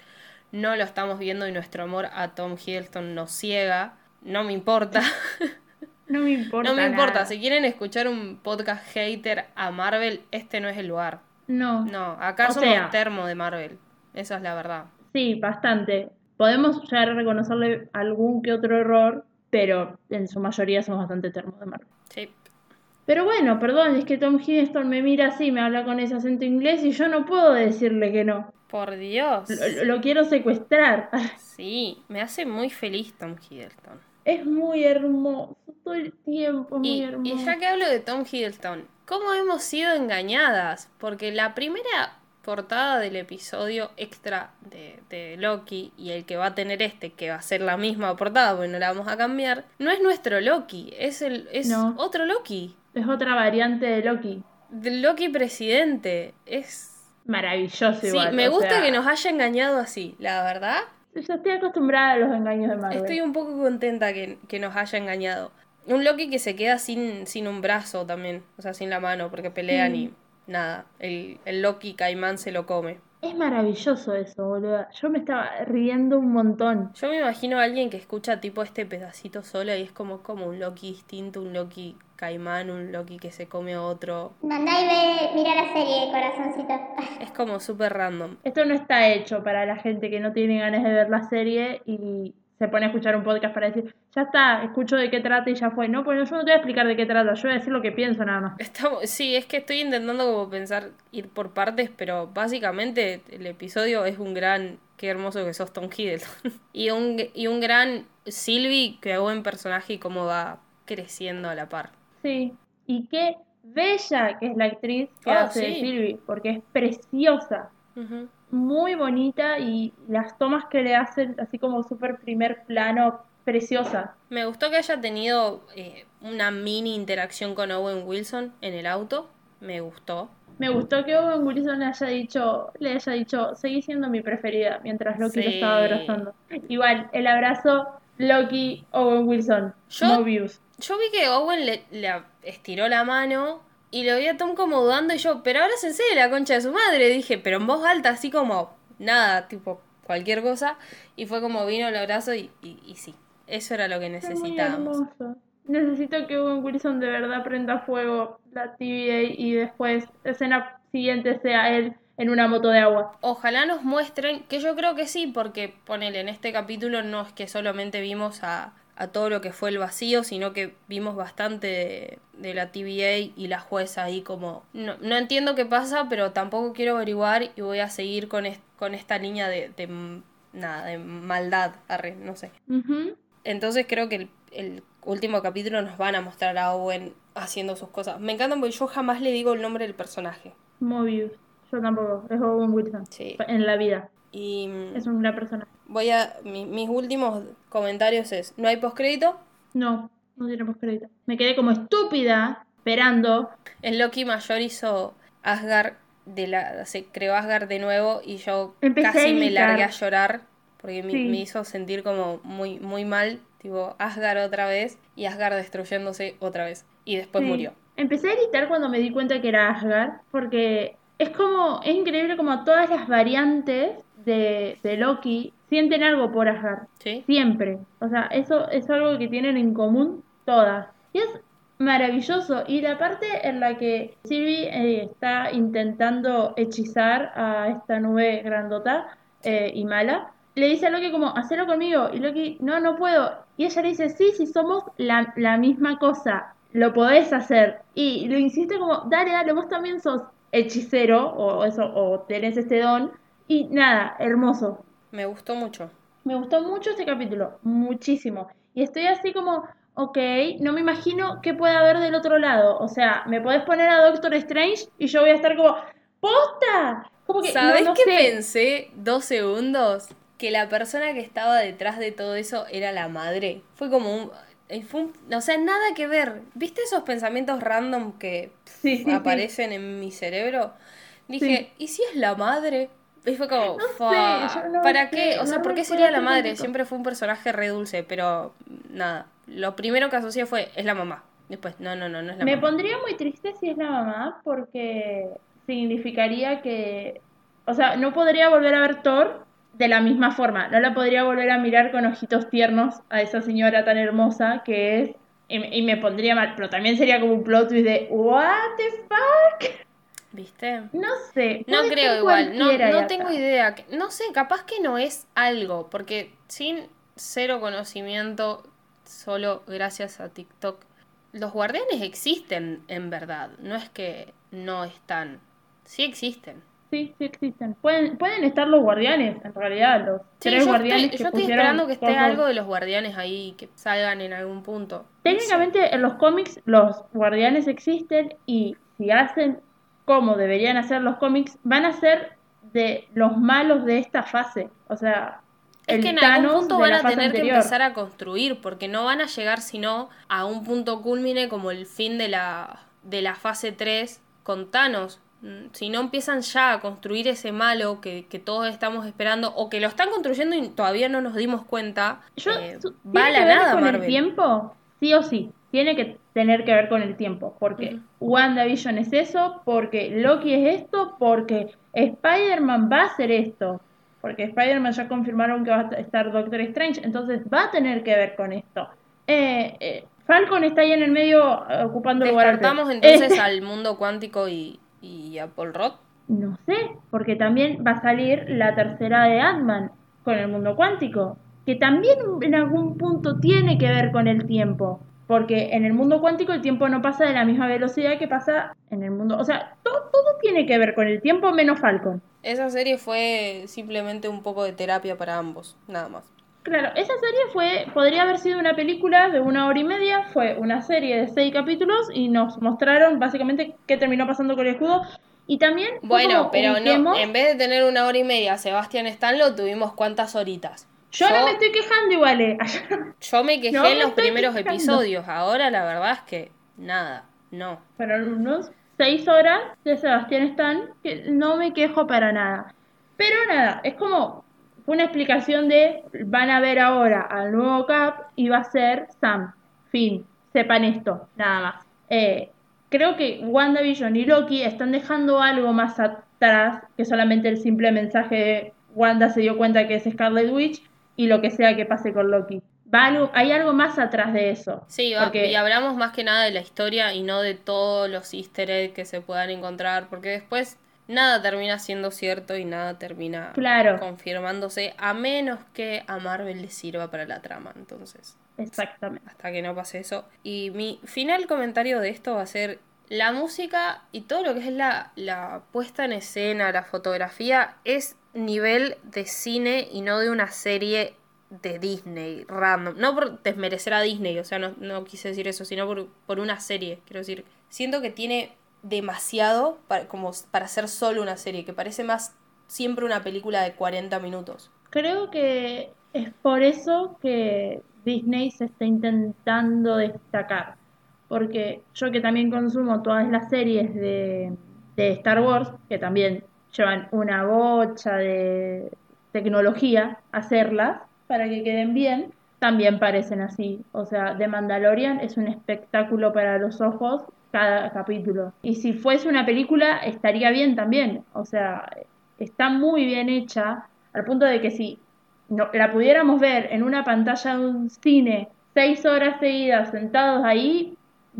no lo estamos viendo y nuestro amor a Tom Hiddleston nos ciega. No me importa. No me importa. No me importa, nada. si quieren escuchar un podcast hater a Marvel, este no es el lugar. No. No, acá O somos sea- termo de Marvel. Esa es la verdad. Sí, bastante. Podemos llegar a reconocerle algún que otro error, pero en su mayoría somos bastante termos de Marvel. Sí. Pero bueno, perdón, es que Tom Hiddleston me mira así, me habla con ese acento inglés y yo no puedo decirle que no. Por Dios. Lo, lo quiero secuestrar. Sí, me hace muy feliz Tom Hiddleston. Es muy hermoso, todo el tiempo es muy Y, hermoso. y ya que hablo de Tom Hiddleston, ¿cómo hemos sido engañadas? Porque la primera portada del episodio extra de, de Loki y el que va a tener este, que va a ser la misma portada, porque no la vamos a cambiar, no es nuestro Loki, es, el, es No. otro Loki. Es otra variante de Loki. Loki presidente. Es. Maravilloso Sí, igual. me o gusta sea, que nos haya engañado así, la verdad. Yo estoy acostumbrada a los engaños de Marvel. Estoy un poco contenta que, que nos haya engañado. Un Loki que se queda sin, sin un brazo también, o sea, sin la mano, porque pelean y nada. El, el Loki caimán se lo come. Es maravilloso eso, boludo. Yo me estaba riendo un montón. Yo me imagino a alguien que escucha tipo este pedacito solo y es como, como un Loki distinto, un Loki caimán, un Loki que se come a otro. Mandá y ve, mira la serie, corazoncito. Es como súper random. Esto no está hecho para la gente que no tiene ganas de ver la serie y se pone a escuchar un podcast para decir, ya está, escucho de qué trata y ya fue. No, pues yo no te voy a explicar de qué trata, yo voy a decir lo que pienso nada más. Estamos, sí, es que estoy intentando como pensar, ir por partes, pero básicamente el episodio es un gran, qué hermoso que sos Tom Hiddleston. y, un, y un gran Sylvie, que buen personaje y cómo va creciendo a la par. Sí. Y qué bella que es la actriz que Ah, hace de sí. Sylvie, porque es preciosa. Ujú. Muy bonita y las tomas que le hacen así como súper primer plano, preciosa. Me gustó que haya tenido eh, una mini interacción con Owen Wilson en el auto. Me gustó. Me gustó que Owen Wilson le haya dicho, le haya dicho, seguí siendo mi preferida mientras Loki lo estaba abrazando. Igual, el abrazo Loki, Owen Wilson, Yo- Mobius. Yo vi que Owen le, le estiró la mano y lo vi a Tom como dudando y yo, pero ahora se de la concha de su madre. Dije, pero en voz alta, así como nada, tipo cualquier cosa. Y fue como vino el abrazo y, y, y sí, eso era lo que necesitábamos. Necesito que Owen Wilson de verdad prenda fuego la TVA y después, escena siguiente, sea él en una moto de agua. Ojalá nos muestren, que yo creo que sí, porque ponele, en este capítulo no es que solamente vimos a, a todo lo que fue el vacío, sino que vimos bastante de, de la TVA y la jueza ahí como... No, no entiendo qué pasa, pero tampoco quiero averiguar y voy a seguir con, con esta línea de, nada, de maldad, arre, no sé. Entonces creo que el, el último capítulo nos van a mostrar a Owen haciendo sus cosas. Me encanta porque yo jamás le digo el nombre del personaje. Mobius. Yo tampoco, es Owen Wilson. Sí. En la vida. Y... mm, Es un gran personaje. Voy a. mi- mis últimos comentarios es: no hay postcrédito. No, no tenemos crédito. Me quedé como estúpida esperando. El Loki mayor hizo Asgard de la. se creó Asgard de nuevo y yo Empecé casi me largué a llorar porque me, hizo sentir como muy, muy mal. Tipo, Asgard otra vez y Asgard destruyéndose otra vez. Y después Sí. murió. Empecé a gritar cuando me di cuenta que era Asgard, porque es como, es increíble como todas las variantes de, de Loki sienten algo por Asgard. ¿Sí? Siempre. O sea, eso es algo que tienen en común todas. Y es maravilloso. Y la parte en la que Sylvie eh, está intentando hechizar a esta nube grandota eh, y mala, le dice a Loki como, hacelo conmigo. Y Loki, no, no puedo. Y ella le dice, sí, sí, somos la, la misma cosa. Lo podés hacer. Y lo insiste como, dale, dale, vos también sos hechicero o eso, o tenés este don. Y nada, hermoso. Me gustó mucho. Me gustó mucho este capítulo, muchísimo. Y estoy así como, ok, no me imagino qué puede haber del otro lado. O sea, me podés poner a Doctor Strange y yo voy a estar como, ¡posta! Como que, ¿Sabes no, no qué sé. pensé dos segundos? Que la persona que estaba detrás de todo eso era la madre. Fue como un. eh, Fue un- o sea, nada que ver. ¿Viste esos pensamientos random que Sí, sí, sí. aparecen en mi cerebro? Dije, ¿y si es la madre? Y fue como, No sé, "Fa, yo no ¿para qué? O sea, no ¿por qué sería la madre? Siempre fue un personaje re dulce, pero nada. Lo primero que asocié fue, es la mamá. Después, no, no, no, no es la Me mamá. pondría muy triste si es la mamá porque significaría que, o sea, no podría volver a ver Thor de la misma forma. No la podría volver a mirar con ojitos tiernos a esa señora tan hermosa que es. Y, me- y me pondría mal, pero también sería como un plot twist de ¿What the fuck? ¿Viste? No sé. No creo igual, no, no tengo acá. idea. No sé, capaz que no es algo, porque sin cero conocimiento, solo gracias a TikTok, los guardianes existen en verdad, no es que no están, sí existen. Sí, sí existen. Pueden, pueden estar los guardianes, en realidad, los Sí, tres yo guardianes estoy, que yo estoy pusieron esperando que esté algo de los guardianes ahí, que salgan en algún punto. Técnicamente en los cómics los guardianes existen y si hacen como deberían hacer los cómics, van a ser de los malos de esta fase. O sea, Es el que en algún punto van a tener que empezar a construir, porque no van a llegar sino a un punto culmine como el fin de la, de la fase 3 con Thanos. Mm, Si no empiezan ya a construir ese malo que, que todos estamos esperando, o que lo están construyendo y todavía no nos dimos cuenta, Yo, eh, va a la que ver nada con el Marvel. tiempo, sí o sí. Tiene que tener que ver con el tiempo. Porque WandaVision es eso, porque Loki es esto, porque Spider-Man va a hacer esto. Porque Spider-Man ya confirmaron que va a estar Doctor Strange, entonces va a tener que ver con esto. Eh, eh, Falcon está ahí en el medio eh, ocupando lugar. Descartamos rey. entonces al mundo cuántico y, y a Paul Rudd. No sé, porque también va a salir la tercera de Ant-Man con el mundo cuántico, que también en algún punto tiene que ver con el tiempo, porque en el mundo cuántico el tiempo no pasa de la misma velocidad que pasa en el mundo, o sea, to- todo tiene que ver con el tiempo menos Falcon. Esa serie fue simplemente un poco de terapia para ambos, nada más. Claro, esa serie fue, podría haber sido una película de una hora y media, fue una serie de seis capítulos y nos mostraron básicamente qué terminó pasando con el escudo. Y también... Bueno, pero no, en vez de tener una hora y media Sebastián Stan, lo tuvimos cuántas horitas. Yo, no me estoy quejando igual, eh. yo me quejé No en los primeros quejando. episodios, ahora la verdad es que nada, no. Fueron unos seis horas de Sebastián Stan que no me quejo para nada. Pero nada, es como una explicación de van a ver ahora al nuevo Cap y va a ser Sam. Fin. Sepan esto, nada más. Eh, creo que WandaVision y Loki están dejando algo más atrás que solamente el simple mensaje de Wanda se dio cuenta que es Scarlet Witch y lo que sea que pase con Loki. Va algo, hay algo más atrás de eso. Sí, va- Porque- y hablamos más que nada de la historia y no de todos los easter eggs que se puedan encontrar, porque después nada termina siendo cierto y nada termina Claro. confirmándose, a menos que a Marvel le sirva para la trama, entonces. Exactamente. hasta que no pase eso. Y mi final comentario de esto va a ser la música y todo lo que es la, la puesta en escena, la fotografía, es nivel de cine y no de una serie de Disney random. No por desmerecer a Disney, o sea, no, no quise decir eso, sino por, por una serie. Quiero decir, siento que tiene demasiado para, como para ser solo una serie, que parece más siempre una película de 40 minutos. Creo que es por eso que Disney se está intentando destacar. Porque yo que también consumo todas las series de, de Star Wars, que también llevan una bocha de tecnología hacerlas para que queden bien, también parecen así. O sea, The Mandalorian es un espectáculo para los ojos cada capítulo. Y si fuese una película, estaría bien también. O sea, está muy bien hecha al punto de que si no, la pudiéramos ver en una pantalla de un cine seis horas seguidas sentados ahí,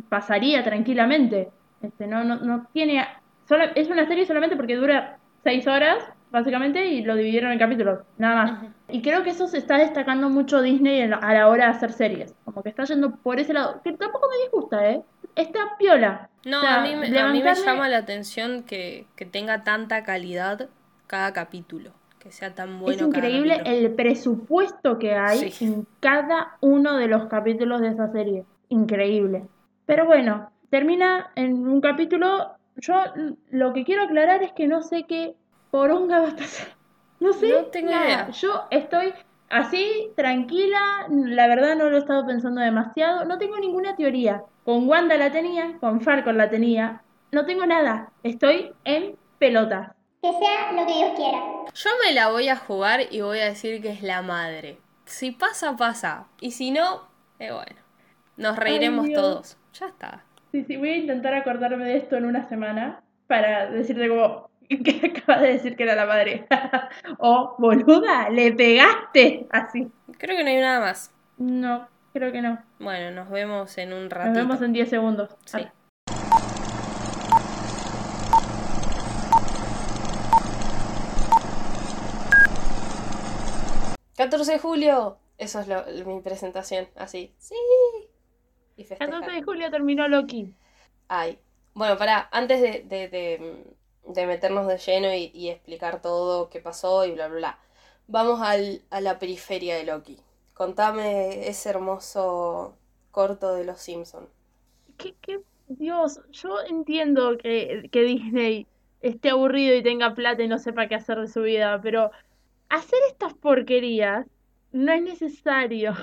pasaría tranquilamente. Este, no, no, no tiene. Solo, es una serie solamente porque dura seis horas, básicamente, y lo dividieron en capítulos, nada más. Y creo que eso se está destacando mucho Disney a la hora de hacer series. Como que está yendo por ese lado, que tampoco me disgusta, ¿eh? Está piola. No, O sea, a, mí, me- a mí me llama la atención que, que tenga tanta calidad cada capítulo. Que sea tan bueno es increíble cada el presupuesto que hay Sí. en cada uno de los capítulos de esa serie. Increíble. Pero bueno, termina en un capítulo. Yo lo que quiero aclarar es que no sé qué poronga va a pasar. No sé. No tengo nada. idea. Yo estoy así, tranquila. La verdad no lo he estado pensando demasiado. No tengo ninguna teoría. Con Wanda la tenía, con Falcon la tenía. No tengo nada. Estoy en pelotas. Que sea lo que Dios quiera. Yo me la voy a jugar y voy a decir que es la madre. Si pasa, pasa. Y si no, eh, bueno. Nos reiremos todos. Ya está. Sí, sí, voy a intentar acordarme de esto en una semana para decirte como que acabas de decir que era la madre. o, boluda, le pegaste. Así. Creo que no hay nada más. No, creo que no. Bueno, nos vemos en un Nos ratito. vemos en 10 segundos. Sí. Ah. 14 de julio. Eso es lo- mi presentación. Así. Sí. Y festejar. 14 de julio terminó Loki. Ay. Bueno, pará, antes de, de, de- de meternos de lleno y, y explicar todo qué pasó y bla, bla, bla. Vamos al, a la periferia de Loki. Contame ese hermoso corto de los Simpson. ¿Qué, qué? Dios, yo entiendo que, que Disney esté aburrido y tenga plata y no sepa qué hacer de su vida, pero hacer estas porquerías no es necesario.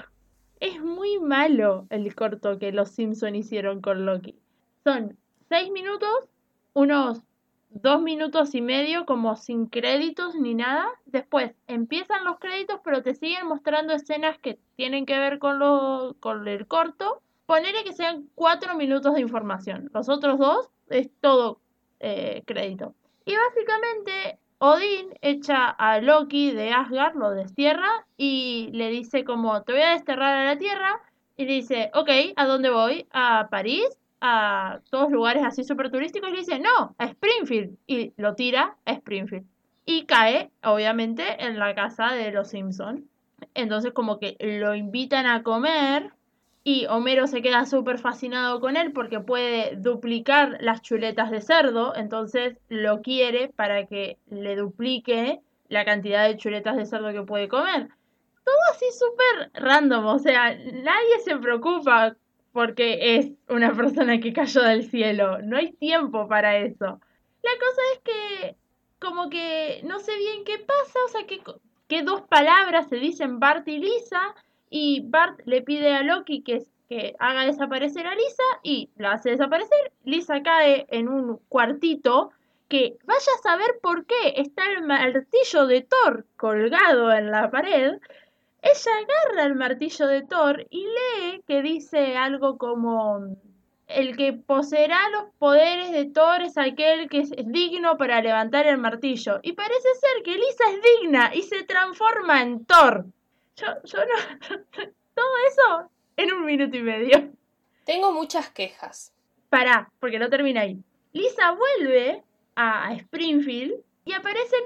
Es muy malo el corto que los Simpson hicieron con Loki. Son seis minutos, unos dos minutos y medio como sin créditos ni nada. Después empiezan los créditos, pero te siguen mostrando escenas que tienen que ver con, lo, con el corto. Ponele que sean cuatro minutos de información. Los otros dos es todo eh, crédito. Y básicamente Odín echa a Loki de Asgard, lo destierra y le dice como te voy a desterrar a la Tierra. Y le dice, ok, ¿a dónde voy? ¿A París? ¿A todos lugares así súper turísticos? Y le dice, no, a Springfield. Y lo tira a Springfield. Y cae, obviamente, en la casa de los Simpson. Entonces como que lo invitan a comer y Homero se queda súper fascinado con él porque puede duplicar las chuletas de cerdo, entonces lo quiere para que le duplique la cantidad de chuletas de cerdo que puede comer. Todo así súper random, o sea, nadie se preocupa porque es una persona que cayó del cielo, no hay tiempo para eso. La cosa es que como que no sé bien qué pasa, o sea, que, que dos palabras se dicen Bart y Lisa, y Bart le pide a Loki que, que haga desaparecer a Lisa y la hace desaparecer. Lisa cae en un cuartito que vaya a saber por qué está el martillo de Thor colgado en la pared. Ella agarra el martillo de Thor y lee que dice algo como el que poseerá los poderes de Thor es aquel que es digno para levantar el martillo. Y parece ser que Lisa es digna y se transforma en Thor. Yo, yo no. Todo eso en un minuto y medio. Tengo muchas quejas. Pará, porque no termina ahí. Lisa vuelve a Springfield y aparecen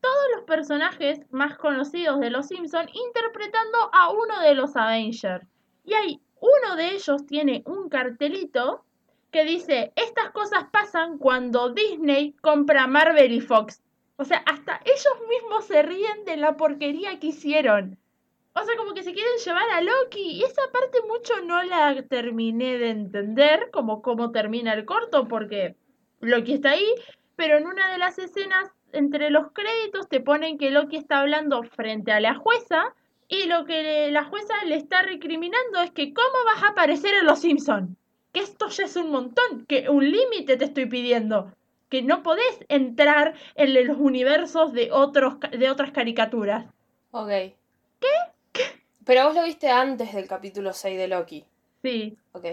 todos los personajes más conocidos de los Simpson interpretando a uno de los Avengers. Y hay uno de ellos tiene un cartelito que dice, estas cosas pasan cuando Disney compra Marvel y Fox. O sea, hasta ellos mismos se ríen de la porquería que hicieron. O sea, como que se quieren llevar a Loki. Y esa parte mucho no la terminé de entender, como cómo termina el corto, porque Loki está ahí, pero en una de las escenas entre los créditos te ponen que Loki está hablando frente a la jueza y lo que le- la jueza le está recriminando es que cómo vas a aparecer en Los Simpson. Que esto ya es un montón, que un límite te estoy pidiendo, que no podés entrar en los universos de otros de otras caricaturas. Ok. ¿Qué? Pero vos lo viste antes del capítulo 6 de Loki. Sí, Ok.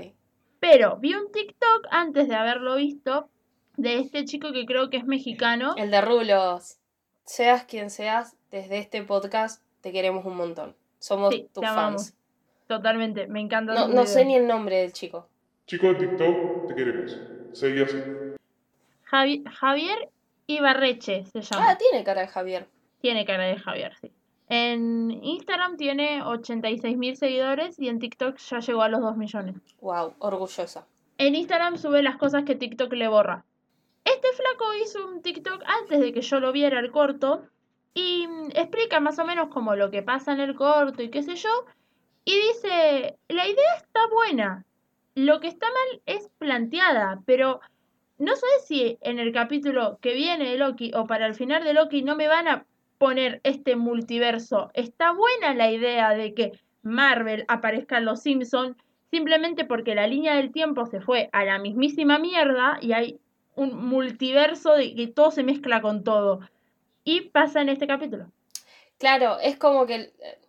pero vi un TikTok antes de haberlo visto de este chico que creo que es mexicano. El de Rulos. Seas quien seas, desde este podcast te queremos un montón. Somos Sí, tus amamos. fans. Totalmente, me encanta. No, no sé ni el nombre del chico. Chico de TikTok, te queremos. Seguí así. Javi- Javier Ibarreche se llama. Ah, tiene cara de Javier. Tiene cara de Javier, sí. En Instagram tiene 86 mil seguidores y en TikTok ya llegó a los 2 millones. Wow, orgullosa. En Instagram sube las cosas que TikTok le borra. Este flaco hizo un TikTok antes de que yo lo viera el corto y explica más o menos como lo que pasa en el corto y qué sé yo. Y dice, la idea está buena, lo que está mal es planteada, pero no sé si en el capítulo que viene de Loki o para el final de Loki no me van a poner este multiverso. Está buena la idea de que Marvel aparezca en los Simpsons simplemente porque la línea del tiempo se fue a la mismísima mierda y hay un multiverso de que todo se mezcla con todo. Y pasa en este capítulo. Claro, es como que, eh,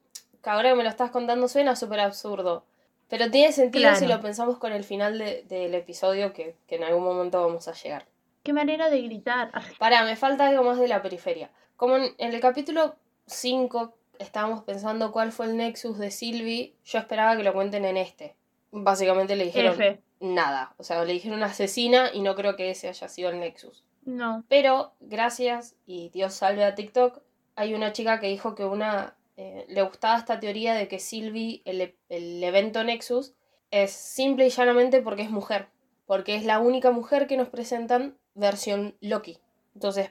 que ahora que me lo estás contando suena súper absurdo. Pero tiene sentido si lo pensamos con el final de- del episodio que, que en algún momento vamos a llegar. Qué manera de gritar. Pará, me falta algo más de la periferia. Como en, el capítulo 5 estábamos pensando cuál fue el nexus de Sylvie, yo esperaba que lo cuenten en este. Básicamente le dijeron F. nada. O sea, le dijeron asesina y no creo que ese haya sido el nexus. No. Pero gracias y Dios salve a TikTok, hay una chica que dijo que una eh, le gustaba esta teoría de que Sylvie, el, el evento Nexus, es simple y llanamente porque es mujer. Porque es la única mujer que nos presentan versión Loki. Entonces,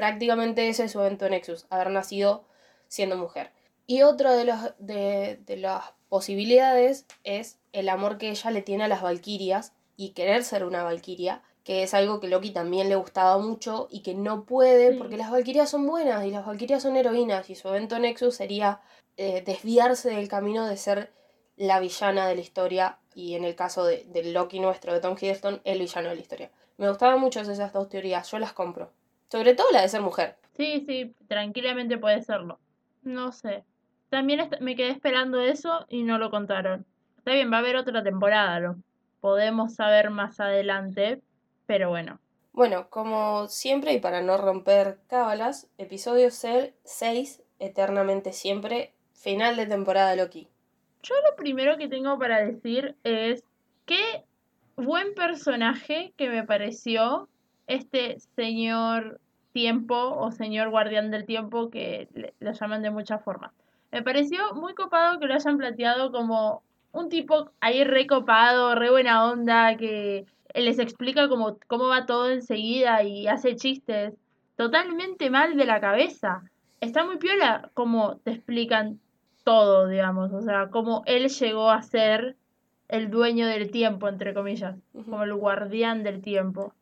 prácticamente ese es su evento Nexus, haber nacido siendo mujer. Y otra de, los, de, de las posibilidades es el amor que ella le tiene a las Valquirias y querer ser una Valquiria, que es algo que Loki también le gustaba mucho y que no puede porque las Valquirias son buenas y las Valquirias son heroínas y su evento Nexus sería eh, desviarse del camino de ser la villana de la historia y en el caso de, del Loki nuestro, de Tom Hiddleston, el villano de la historia. Me gustaban mucho esas dos teorías, yo las compro. Sobre todo la de ser mujer. Sí, sí, tranquilamente puede serlo. No sé. También me quedé esperando eso y no lo contaron. Está bien, va a haber otra temporada, lo podemos saber más adelante, pero bueno. Bueno, como siempre, y para no romper cábalas, episodio 6, Eternamente Siempre, final de temporada Loki. Yo lo primero que tengo para decir es qué buen personaje que me pareció este señor tiempo o señor guardián del tiempo que lo llaman de muchas formas. Me pareció muy copado que lo hayan planteado como un tipo ahí re copado, re buena onda, que les explica cómo, cómo va todo enseguida y hace chistes totalmente mal de la cabeza. Está muy piola como te explican todo, digamos, o sea, cómo él llegó a ser el dueño del tiempo, entre comillas, como el guardián del tiempo.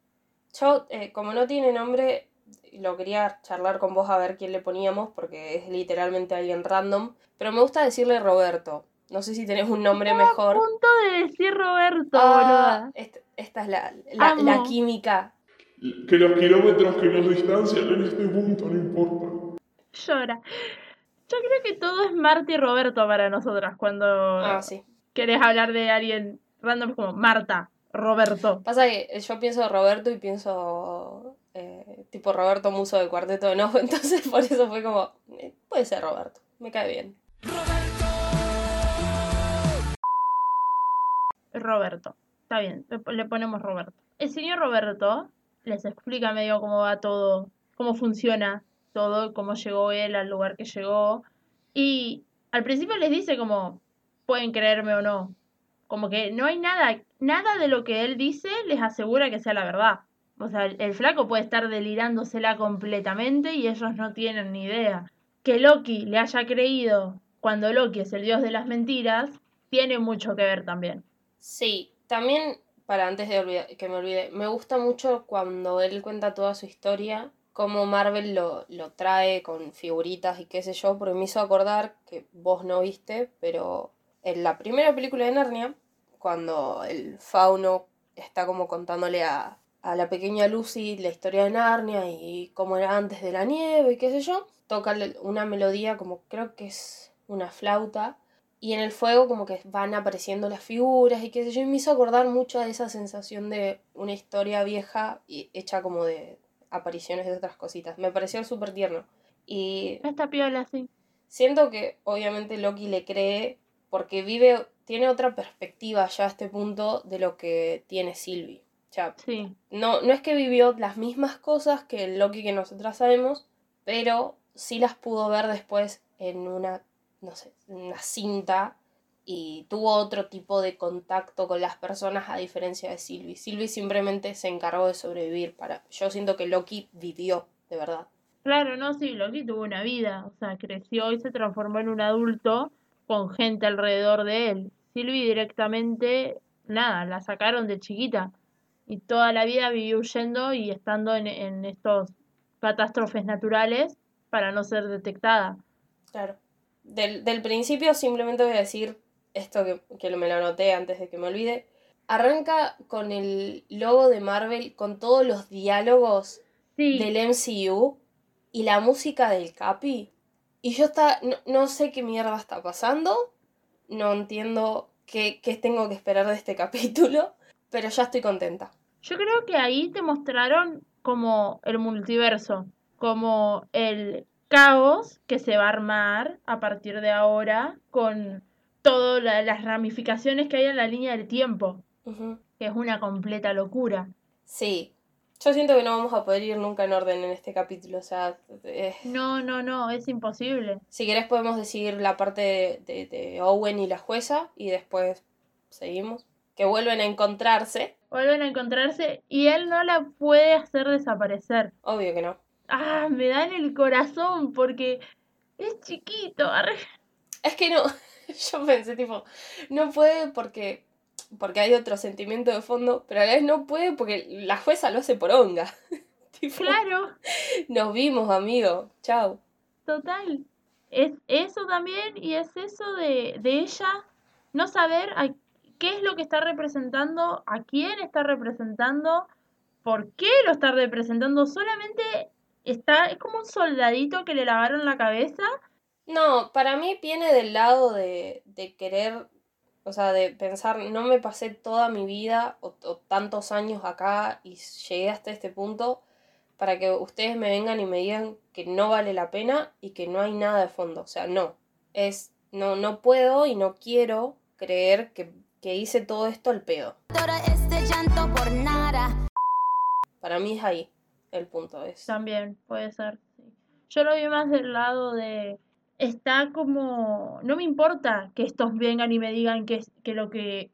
Yo, eh, como no tiene nombre, lo quería charlar con vos a ver quién le poníamos, porque es literalmente alguien random, pero me gusta decirle Roberto. No sé si tenés un nombre A mejor. punto de decir Roberto, Ah, esta, esta es la, la, química. Que los kilómetros que nos distancian en este punto no importa. Llora. Yo creo que todo es Marta y Roberto para nosotras cuando Ah, sí. querés hablar de alguien random como Marta, Roberto. Pasa que yo pienso Roberto y pienso eh, tipo Roberto Muso del Cuarteto de Nos, entonces por eso fue como, eh, puede ser Roberto, me cae bien. Roberto. Está bien, le le ponemos Roberto. El señor Roberto les explica medio cómo va todo, cómo funciona todo, cómo llegó él al lugar que llegó. Y al principio les dice como, pueden creerme o no. Como que no hay nada, nada de lo que él dice les asegura que sea la verdad. O sea, el, flaco puede estar delirándosela completamente y ellos no tienen ni idea. Que Loki le haya creído cuando Loki es el dios de las mentiras, tiene mucho que ver también. Sí, también, para antes de que me olvide, me gusta mucho cuando él cuenta toda su historia, cómo Marvel lo, lo trae con figuritas y qué sé yo, porque me hizo acordar que vos no viste, pero en la primera película de Narnia, cuando el fauno está como contándole a, a la pequeña Lucy la historia de Narnia y cómo era antes de la nieve y qué sé yo, toca una melodía como creo que es una flauta y en el fuego como que van apareciendo las figuras y qué sé yo, y me hizo acordar mucho de esa sensación de una historia vieja y hecha como de apariciones de otras cositas. Me pareció súper tierno. Y Esta piola, sí. siento que obviamente Loki le cree porque vive, tiene otra perspectiva ya a este punto de lo que tiene Sylvie. O sea, Sí. no, no es que vivió las mismas cosas que el Loki que nosotras sabemos, pero sí las pudo ver después en una, no sé, una cinta y tuvo otro tipo de contacto con las personas a diferencia de Sylvie. Sylvie simplemente se encargó de sobrevivir para... Yo siento que Loki vivió, de verdad. Claro, no, sí, Loki tuvo una vida, o sea, creció y se transformó en un adulto con gente alrededor de él. Sylvie directamente, nada, la sacaron de chiquita y toda la vida vivió huyendo y estando en, en estos catástrofes naturales para no ser detectada. Claro. Del, del principio simplemente voy a decir esto que, que me lo anoté antes de que me olvide. Arranca con el logo de Marvel, con todos los diálogos Sí, del MCU y la música del Capi. Y yo está, no, no sé qué mierda está pasando. No entiendo qué, qué tengo que esperar de este capítulo. Pero ya estoy contenta. yo creo que ahí te mostraron como el multiverso, como el caos que se va a armar a partir de ahora con todas la- las ramificaciones que hay en la línea del tiempo, que es una completa locura. Sí. Yo siento que no vamos a poder ir nunca en orden en este capítulo. O sea, eh, No, no, no, es imposible. si querés podemos decir la parte de, de- de Owen y la jueza y después seguimos. Que vuelven a encontrarse. Vuelven a encontrarse y él no la puede hacer desaparecer. Obvio que no. Ah, me da en el corazón porque es chiquito. arre. Es que no. Yo pensé, tipo, no puede porque. Porque hay otro sentimiento de fondo, pero a la vez no puede porque la jueza lo hace por onga. Tipo, Claro, Nos vimos, amigo. Chao. total. Es eso también y es eso de, de ella no saber a qué es lo que está representando, a quién está representando, por qué lo está representando. Solamente está, es como un soldadito que le lavaron la cabeza. No, para mí viene del lado de, de querer O sea, de pensar, no me pasé toda mi vida o, o tantos años acá y llegué hasta este punto para que ustedes me vengan y me digan que no vale la pena y que no hay nada de fondo. O sea, no. Es, no, no puedo y no quiero creer que, que hice todo esto al pedo. Este llanto por nada. Para mí es ahí el punto. Es, También, puede ser. sí. Yo lo vi más del lado de. Está como. No me importa que estos vengan y me digan que, es- que lo que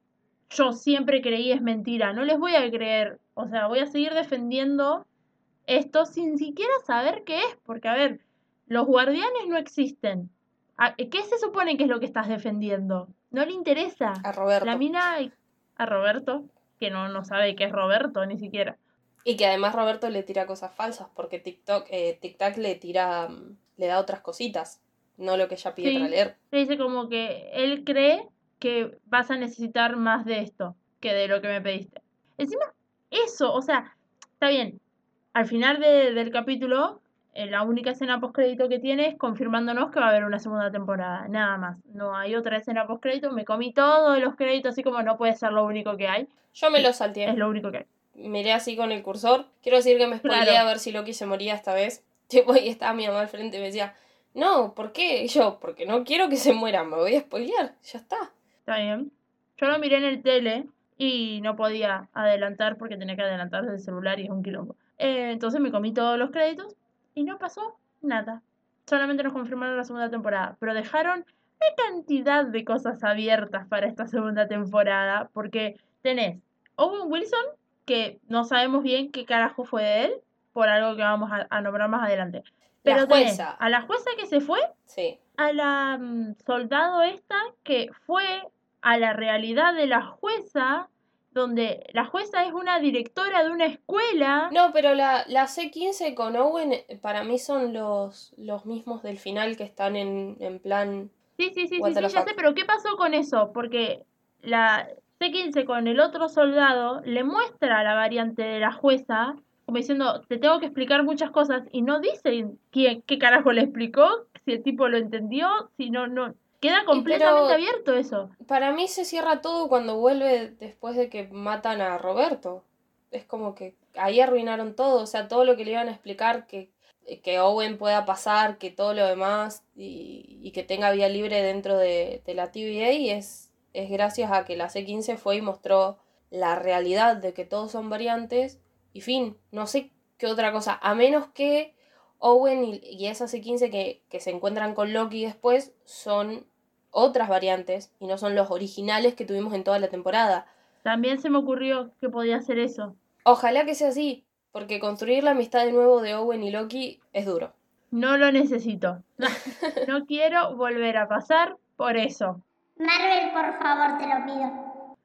yo siempre creí es mentira. No les voy a creer. O sea, voy a seguir defendiendo esto sin siquiera saber qué es. Porque, a ver, los guardianes no existen. ¿A- ¿Qué se supone que es lo que estás defendiendo? No le interesa. a Roberto. La mina a Roberto, que no, no sabe qué es Roberto ni siquiera. Y que además Roberto le tira cosas falsas porque TikTok, eh, TikTok le tira, le da otras cositas, no lo que ella pide Sí. para leer. Le dice como que él cree que vas a necesitar más de esto que de lo que me pediste. Encima, eso, o sea, está bien. Al final de- del capítulo, eh, la única escena postcrédito que tiene es confirmándonos que va a haber una segunda temporada. Nada más. No hay otra escena postcrédito. Me comí todos los créditos, así como no puede ser lo único que hay. Yo me lo salteé. Es lo único que hay. Miré así con el cursor. Quiero decir que me spoileé Claro. a ver si Loki se moría esta vez. Tipo, y estaba mi mamá al frente y me decía, no, ¿por qué? Yo, porque no quiero que se muera, me voy a spoilear, ya está. Está bien. Yo lo miré en el tele y no podía adelantar porque tenía que adelantar desde el celular y es un quilombo. Eh, entonces me comí todos los créditos y no pasó nada. Solamente nos confirmaron la segunda temporada, pero dejaron una cantidad de cosas abiertas para esta segunda temporada porque tenés Owen Wilson, que no sabemos bien qué carajo fue de él, por algo que vamos a nombrar más adelante. La Pero tenés a la jueza que se fue Sí. a la mm, soldado esta que fue a la realidad de la jueza, donde la jueza es una directora de una escuela. No, pero la, la C15 con Owen eh, para mí son los, los mismos del final que están en, en plan... Sí, sí, sí, sí, sí, ya sé, pero ¿qué pasó con eso? Porque la C15 con el otro soldado le muestra la variante de la jueza, como diciendo, te tengo que explicar muchas cosas, y no dicen quién, qué carajo le explicó, si el tipo lo entendió, si no, no. Queda completamente pero- abierto eso. Para mí se cierra todo cuando vuelve después de que matan a Roberto. Es como que ahí arruinaron todo, o sea, todo lo que le iban a explicar, que, que Owen pueda pasar, que todo lo demás y, y que tenga vía libre dentro de, de la TVA es, es gracias a que la C15 fue y mostró la realidad de que todos son variantes y fin, no sé qué otra cosa, a menos que Owen y, y esa C15 que, que se encuentran con Loki después son otras variantes y no son los originales que tuvimos en toda la temporada. También se me ocurrió que podía hacer eso. Ojalá que sea así, porque construir la amistad de nuevo de Owen y Loki es duro. No lo necesito. No quiero volver a pasar por eso. Marvel, por favor, te lo pido.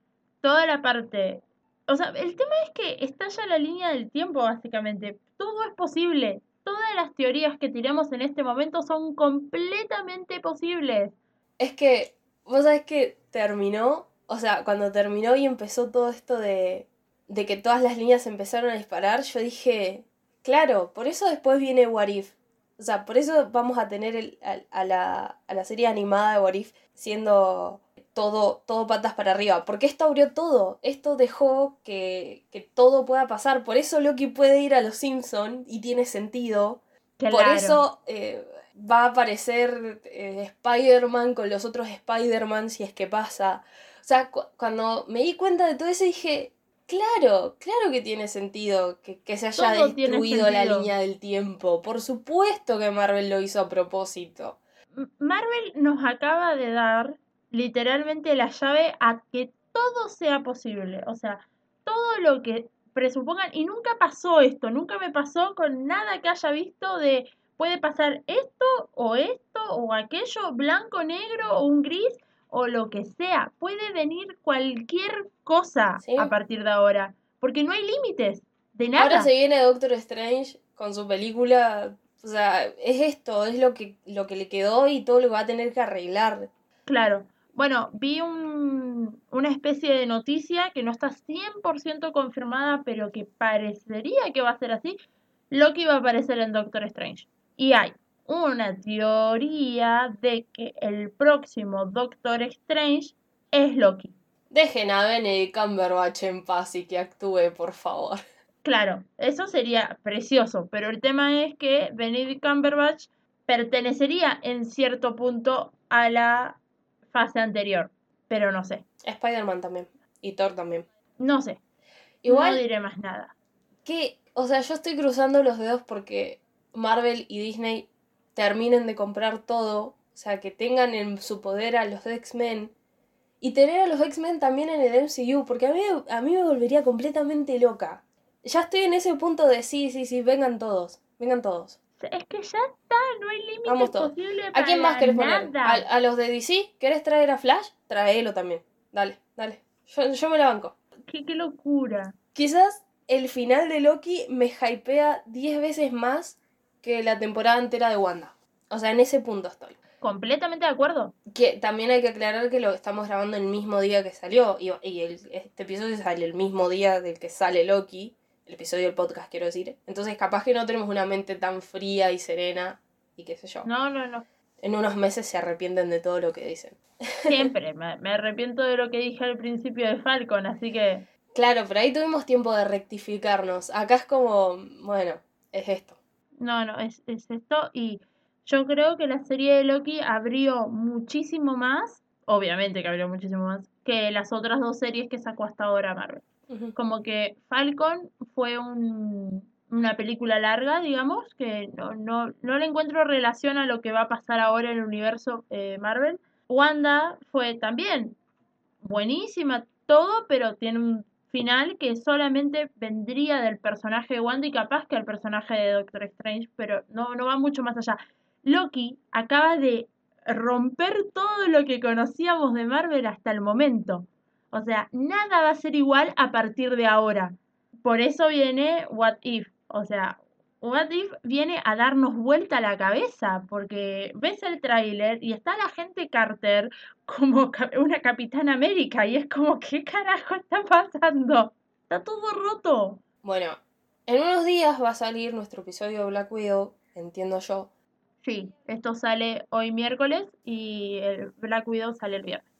Toda la parte... O sea, el tema es que estalla la línea del tiempo, básicamente. Todo es posible. Todas las teorías que tiramos en este momento son completamente posibles. Es que, vos sabés que terminó, o sea, cuando terminó y empezó todo esto de, de que todas las líneas empezaron a disparar, yo dije, claro, por eso después viene What If. O sea, por eso vamos a tener el- a, la, la serie animada de What If siendo todo, todo patas para arriba. Porque esto abrió todo. Esto dejó que, que todo pueda pasar. Por eso Loki puede ir a los Simpson y tiene sentido. Por eso eh, va a aparecer eh, Spider-Man con los otros Spider-Man si es que pasa. O sea, cu- cuando me di cuenta de todo eso dije, claro, claro que tiene sentido que, que se haya Todo destruido la línea del tiempo. Por supuesto que Marvel lo hizo a propósito. Marvel nos acaba de dar literalmente la llave a que todo sea posible. O sea, todo lo que presupongan, y nunca pasó esto, nunca me pasó con nada que haya visto de puede pasar esto o esto o aquello, blanco, negro o un gris o lo que sea. Puede venir cualquier cosa Sí. a partir de ahora, porque no hay límites de nada. Ahora se viene Doctor Strange con su película. O sea, es esto, es lo que, lo que le quedó y todo lo que va a tener que arreglar. Claro. Bueno, vi un- una especie de noticia que no está 100% confirmada, pero que parecería que va a ser así. Loki va a aparecer en Doctor Strange. Y hay una teoría de que el próximo Doctor Strange es Loki. Dejen a Benedict Cumberbatch en paz y que actúe, por favor. Claro, eso sería precioso, pero el tema es que Benedict Cumberbatch pertenecería en cierto punto a la fase anterior, pero no sé, Spider-Man también. Y Thor también. no sé, Igual, no diré más nada. que, o sea, yo estoy cruzando los dedos porque Marvel y Disney terminen de comprar todo, o sea, que tengan en su poder a los X-Men y tener a los X-Men también en el MCU, porque a mí, a mí me volvería completamente loca. Ya estoy en ese punto de sí, sí, sí, vengan todos, vengan todos. Es que ya está, no hay límite posible ¿A quién más querés poner? ¿A, a los de DC? ¿Querés traer a Flash? Traelo también. Dale, dale. Yo, yo me la banco. Qué, qué locura. Quizás el final de Loki me hypea 10 veces más que la temporada entera de Wanda. O sea, en ese punto estoy. Completamente de acuerdo. Que también hay que aclarar que lo estamos grabando el mismo día que salió. Y, y el- este episodio sale el mismo día del que sale Loki. El episodio del podcast, quiero decir. Entonces, capaz que no tenemos una mente tan fría y serena. Y qué sé yo. No, no, no. En unos meses se arrepienten de todo lo que dicen. Siempre. me, me arrepiento de lo que dije al principio de Falcon, así que Claro, pero ahí tuvimos tiempo de rectificarnos. Acá es como, bueno, es esto. no, no, es, es esto. Y yo creo que la serie de Loki abrió muchísimo más, obviamente que abrió muchísimo más, que las otras dos series que sacó hasta ahora Marvel. Como que Falcon fue un, una película larga, digamos, que no, no, no le encuentro relación a lo que va a pasar ahora en el universo eh, Marvel. Wanda fue también buenísima, todo, pero tiene un final que solamente vendría del personaje de Wanda y capaz que al personaje de Doctor Strange, pero no, no va mucho más allá. Loki acaba de romper todo lo que conocíamos de Marvel hasta el momento. O sea, nada va a ser igual a partir de ahora. Por eso viene What If. O sea, What If viene a darnos vuelta a la cabeza, porque ves el tráiler y está la gente Carter como una Capitana América y es como, ¿qué carajo está pasando? Está todo roto. Bueno, en unos días va a salir nuestro episodio de Black Widow, entiendo yo. Sí, esto sale hoy miércoles y el Black Widow sale el viernes.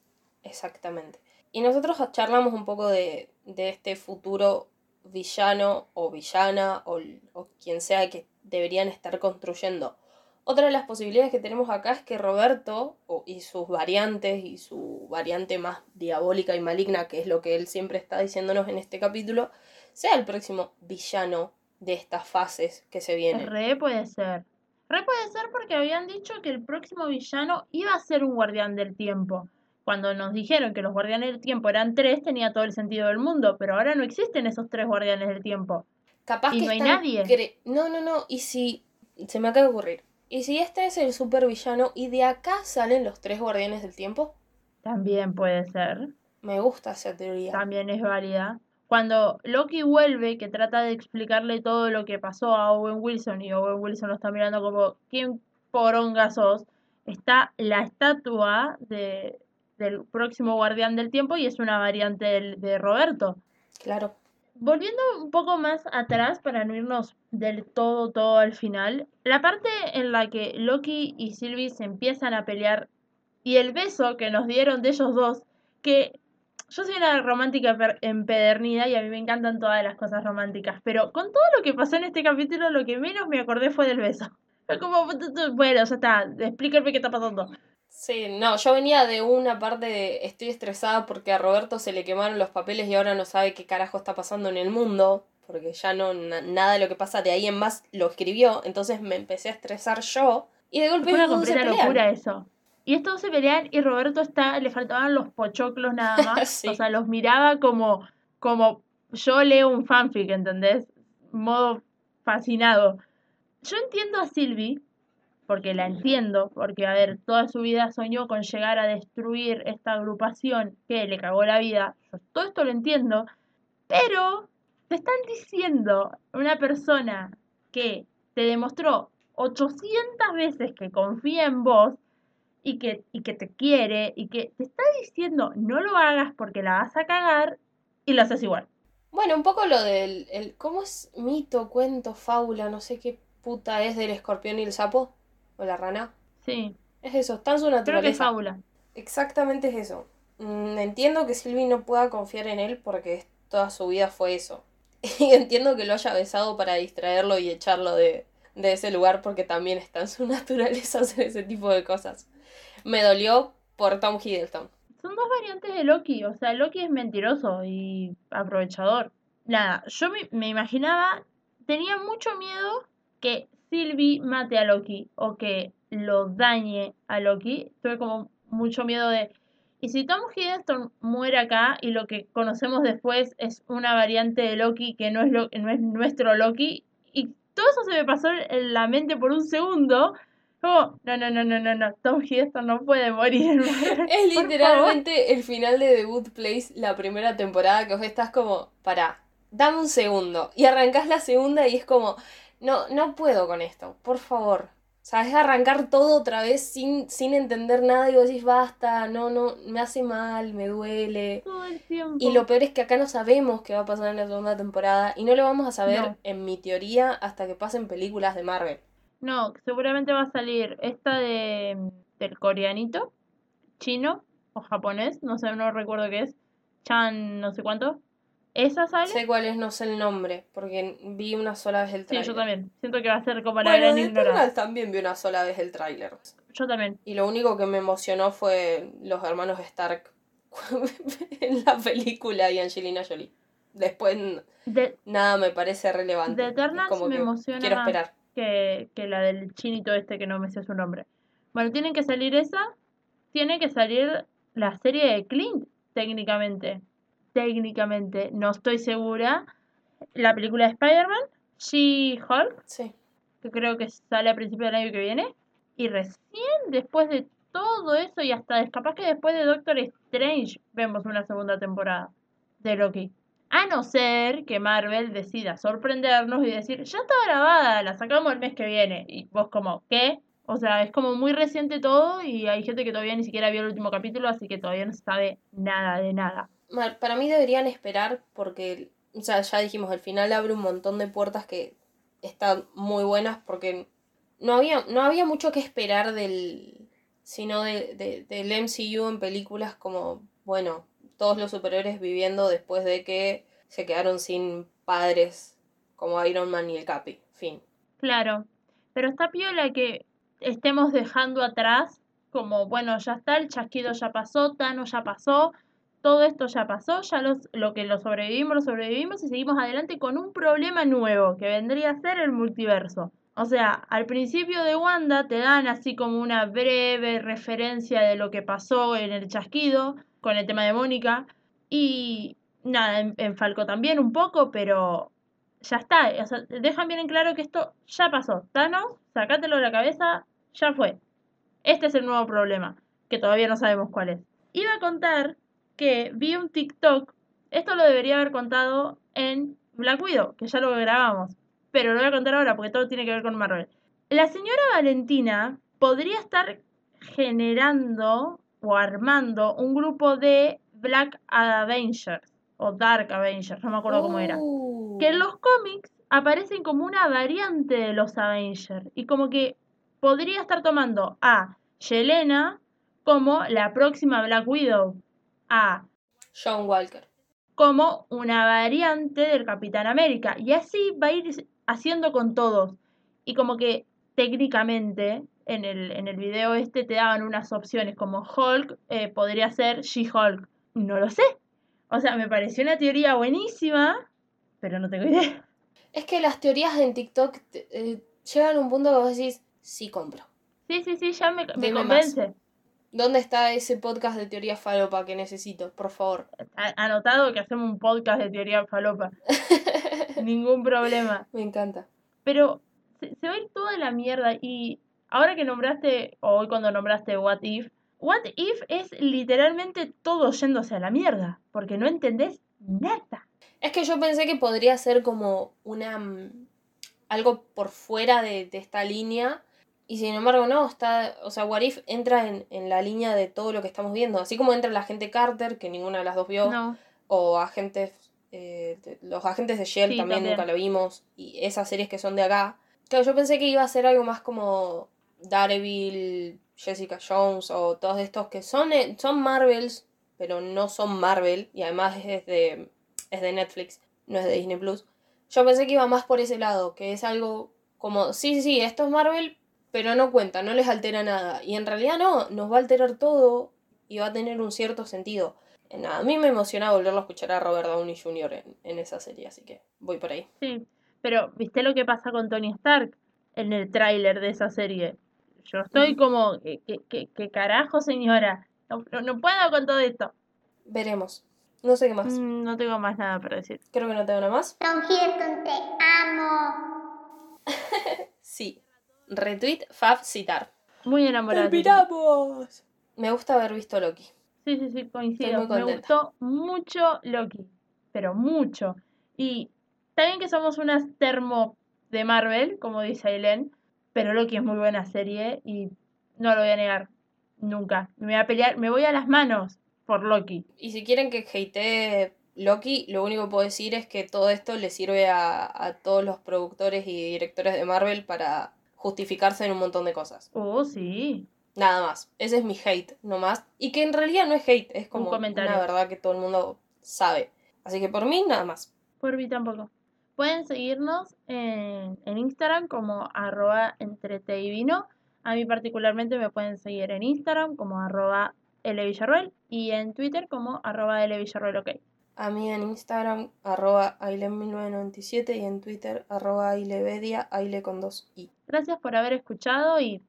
Exactamente. Y nosotros charlamos un poco de, de este futuro villano o villana o, o quien sea que deberían estar construyendo. Otra de las posibilidades que tenemos acá es que Roberto y sus variantes y su variante más diabólica y maligna, que es lo que él siempre está diciéndonos en este capítulo, sea el próximo villano de estas fases que se vienen. Re puede ser. Re puede ser porque habían dicho que el próximo villano iba a ser un guardián del tiempo. Cuando nos dijeron que los guardianes del tiempo eran tres, tenía todo el sentido del mundo, pero ahora no existen esos tres guardianes del tiempo. Capaz Y que no hay nadie. No, no, no. Y si. Se me acaba de ocurrir. ¿Y si este es el supervillano y de acá salen los tres guardianes del tiempo? También puede ser. Me gusta esa teoría. También es válida. Cuando Loki vuelve, que trata de explicarle todo lo que pasó a Owen Wilson, y Owen Wilson lo está mirando como, ¿quién poronga sos? Está la estatua de, del próximo guardián del tiempo y es una variante del- de Roberto. Claro. Volviendo un poco más atrás para no irnos del todo, todo al final, la parte en la que Loki y Sylvie se empiezan a pelear y el beso que nos dieron de ellos dos, que yo soy una romántica empedernida y a mí me encantan todas las cosas románticas, pero con todo lo que pasó en este capítulo, lo que menos me acordé fue del beso. Fue como, bueno, ya está, explícame qué está pasando. Sí, no, yo venía de una parte de estoy estresada porque a Roberto se le quemaron los papeles y ahora no sabe qué carajo está pasando en el mundo, porque ya no na- nada de lo que pasa de ahí en más lo escribió, entonces me empecé a estresar yo y de golpe Fue una completa locura eso. Y estos se pelean y Roberto está, le faltaban los pochoclos nada más. Sí. O sea, los miraba como, como yo leo un fanfic, ¿entendés? Modo fascinado. Yo entiendo a Sylvie, porque la entiendo, porque a ver, toda su vida soñó con llegar a destruir esta agrupación que le cagó la vida. Yo todo esto lo entiendo, pero te están diciendo una persona que te demostró 800 veces que confía en vos y que, y que te quiere y que te está diciendo no lo hagas porque la vas a cagar y lo haces igual. Bueno, un poco lo del. El, ¿Cómo es mito, cuento, fábula? No sé qué puta es del escorpión y el sapo. O la rana. Sí, Es eso, está en su creo que es naturaleza. fábula. Exactamente es eso. mm, entiendo que Sylvie no pueda confiar en él porque toda su vida fue eso. Y entiendo que lo haya besado para distraerlo y echarlo de, de ese lugar porque también está en su naturaleza hacer ese tipo de cosas. Me dolió por Tom Hiddleston. Son dos variantes de Loki, o sea, Loki es mentiroso y aprovechador. Nada, yo me, me imaginaba, tenía mucho miedo que Sylvie mate a Loki o que lo dañe a Loki. Tuve como mucho miedo de... Y si Tom Hiddleston muere acá y lo que conocemos después es una variante de Loki que no es, lo, no es nuestro Loki, y todo eso se me pasó en la mente por un segundo, como, no, no, no, no, no, no, Tom Hiddleston no puede morir Es literalmente el final de The Good Place, la primera temporada, que vos estás como, pará, dame un segundo. Y arrancás la segunda y es como, no, no puedo con esto, por favor. O sea, es arrancar todo otra vez sin, sin entender nada y vos decís, basta, no, no, me hace mal, me duele. Todo el tiempo. Y lo peor es que acá no sabemos qué va a pasar en la segunda temporada y no lo vamos a saber, No. en mi teoría, hasta que pasen películas de Marvel. No, seguramente va a salir esta de del coreanito, chino o japonés, no sé, no recuerdo qué es. Chan, no sé cuánto. Esa sale. Sé cuál es, no sé el nombre, porque vi una sola vez el Sí, trailer. yo también. Siento que va a ser como la Bueno, gran de también vi una sola vez el tráiler. Yo también. Y lo único que me emocionó fue los hermanos Stark en la película y Angelina Jolie. Después De, nada me parece relevante. The Eternals como me que emociona Quiero esperar. que, que la del chinito este que no me sé su nombre. Bueno, tienen que salir esa. Tiene que salir la serie de Clint, técnicamente. Técnicamente, no estoy segura. La película de Spider-Man, She-Hulk, Sí. que creo que sale a principios del año que viene. Y recién después de todo eso, y hasta es capaz que después de Doctor Strange, vemos una segunda temporada de Loki. A no ser que Marvel decida sorprendernos y decir, ya está grabada, la sacamos el mes que viene. Y vos como, ¿qué? O sea, es como muy reciente todo y hay gente que todavía ni siquiera vio el último capítulo, así que todavía no sabe nada de nada. Para mí deberían esperar porque, o sea, ya dijimos, al final abre un montón de puertas que están muy buenas porque no había, no había mucho que esperar del, sino de, de- del MCU en películas como, bueno, todos los superhéroes viviendo después de que se quedaron sin padres como Iron Man y el Capi. Fin. Claro, pero está piola que estemos dejando atrás, como, bueno, ya está, el chasquido ya pasó, Thanos ya pasó, todo esto ya pasó, ya los, lo que lo sobrevivimos, lo sobrevivimos y seguimos adelante con un problema nuevo, que vendría a ser el multiverso. O sea, al principio de Wanda te dan así como una breve referencia de lo que pasó en el chasquido con el tema de Mónica. Y nada, en, Falco también un poco, pero ya está. O sea, dejan bien en claro que esto ya pasó. Thanos, sacátelo de la cabeza, ya fue. Este es el nuevo problema, que todavía no sabemos cuál es. Iba a contar que vi un TikTok, esto lo debería haber contado en Black Widow, que ya lo grabamos, pero lo voy a contar ahora porque todo tiene que ver con Marvel. La señora Valentina podría estar generando o armando un grupo de Black Avengers o Dark Avengers, no me acuerdo cómo era que en los cómics aparecen como una variante de los Avengers y como que podría estar tomando a Yelena como la próxima Black Widow, a John Walker. como una variante del Capitán América y así va a ir haciendo con todos y como que técnicamente en el, en el video este te daban unas opciones como Hulk eh, podría ser She-Hulk, no lo sé, o sea me pareció una teoría buenísima, pero no tengo idea. Es que las teorías en TikTok eh, llegan a un punto que vos decís, sí compro. Sí, sí, sí, ya me, me más. ¿Dónde está ese podcast de teoría falopa que necesito? Por favor. Anotado que hacemos un podcast de teoría falopa. Ningún problema. Me encanta. Pero se, se va a ir toda la mierda. Y ahora que nombraste, o hoy cuando nombraste What If, What If es literalmente todo yéndose a la mierda. Porque no entendés nada. Es que yo pensé que podría ser como una. mm, algo por fuera de, de esta línea. Y sin embargo, no, está. O sea, What If entra en, en la línea de todo lo que estamos viendo. Así como entra la agente Carter, que ninguna de las dos vio. No. O agentes. eh, los agentes de Shell Sí, también, también. nunca lo vimos. Y esas series que son de acá. Claro, yo pensé que iba a ser algo más como Daredevil, Jessica Jones o todos estos que son, eh, son Marvels, pero no son Marvel, y además es de, es de Netflix, no es de Disney Plus. Yo pensé que iba más por ese lado, que es algo como, sí, sí, sí, esto es Marvel, pero no cuenta, no les altera nada. Y en realidad no, nos va a alterar todo y va a tener un cierto sentido. Eh, Nada, a mí me emociona volverlo a escuchar a Robert Downey Jr. en, en esa serie, así que voy por ahí. Sí, pero ¿viste lo que pasa con Tony Stark en el tráiler de esa serie? Yo estoy como, ¿qué, qué, qué- qué carajo, señora? No, no- no puedo con todo esto. Veremos. No sé qué más. Mm, No tengo más nada para decir. Creo que no tengo nada más. Tom Hiddleston, te amo. Sí. Retweet, Fab, citar. Muy enamorada. ¡Terminamos! Me gusta haber visto Loki. Sí, sí, sí, Estoy coincido. Me gustó mucho Loki, pero mucho. Y está bien que somos unas termo de Marvel, como dice Aileen, pero Loki es muy buena serie y no lo voy a negar nunca. Me voy a pelear, me voy a las manos por Loki. Y si quieren que hatee Loki, lo único que puedo decir es que todo esto le sirve a, a todos los productores y directores de Marvel para justificarse en un montón de cosas. Oh, sí. Nada más. Ese es mi hate, no más. Y que en realidad no es hate, es como comentario. una verdad que todo el mundo sabe. Así que por mí, nada más. Por mí tampoco. Pueden seguirnos en, en Instagram como arroba entrete y vino. A mí particularmente me pueden seguir en Instagram como arroba Villarroel y en Twitter como arroba Villarroel, ok. A mí en Instagram, arroba Ailen1997 y en Twitter, arroba Ailevedia, Aile con dos i. Gracias por haber escuchado y,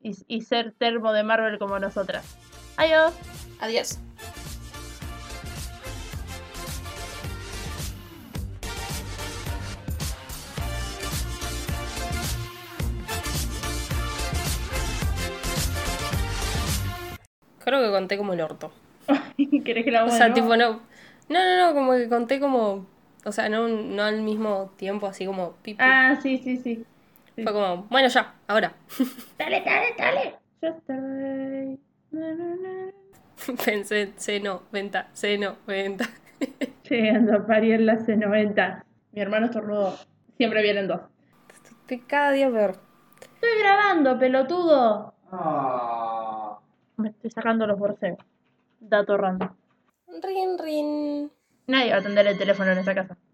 y, y ser termo de Marvel como nosotras. Adiós. Adiós. Creo que conté como el orto. ¿Querés que la O sea, tipo, no. No, no, no, como que conté como. O sea, no, no al mismo tiempo, así como. pi, pi. Ah, sí, sí, sí. sí. Fue como, bueno, ya, ahora. Dale, dale, dale. Yo estoy. Na, na, na. Pensé, seno, venta, seno, venta. Llegando a parir la C90. Mi hermano estornudó. Siempre vienen dos. Estoy cada día peor. Estoy grabando, pelotudo. Me estoy sacando los borseos. Dato random. Rin, rin. Nadie va a atender el teléfono en esta casa.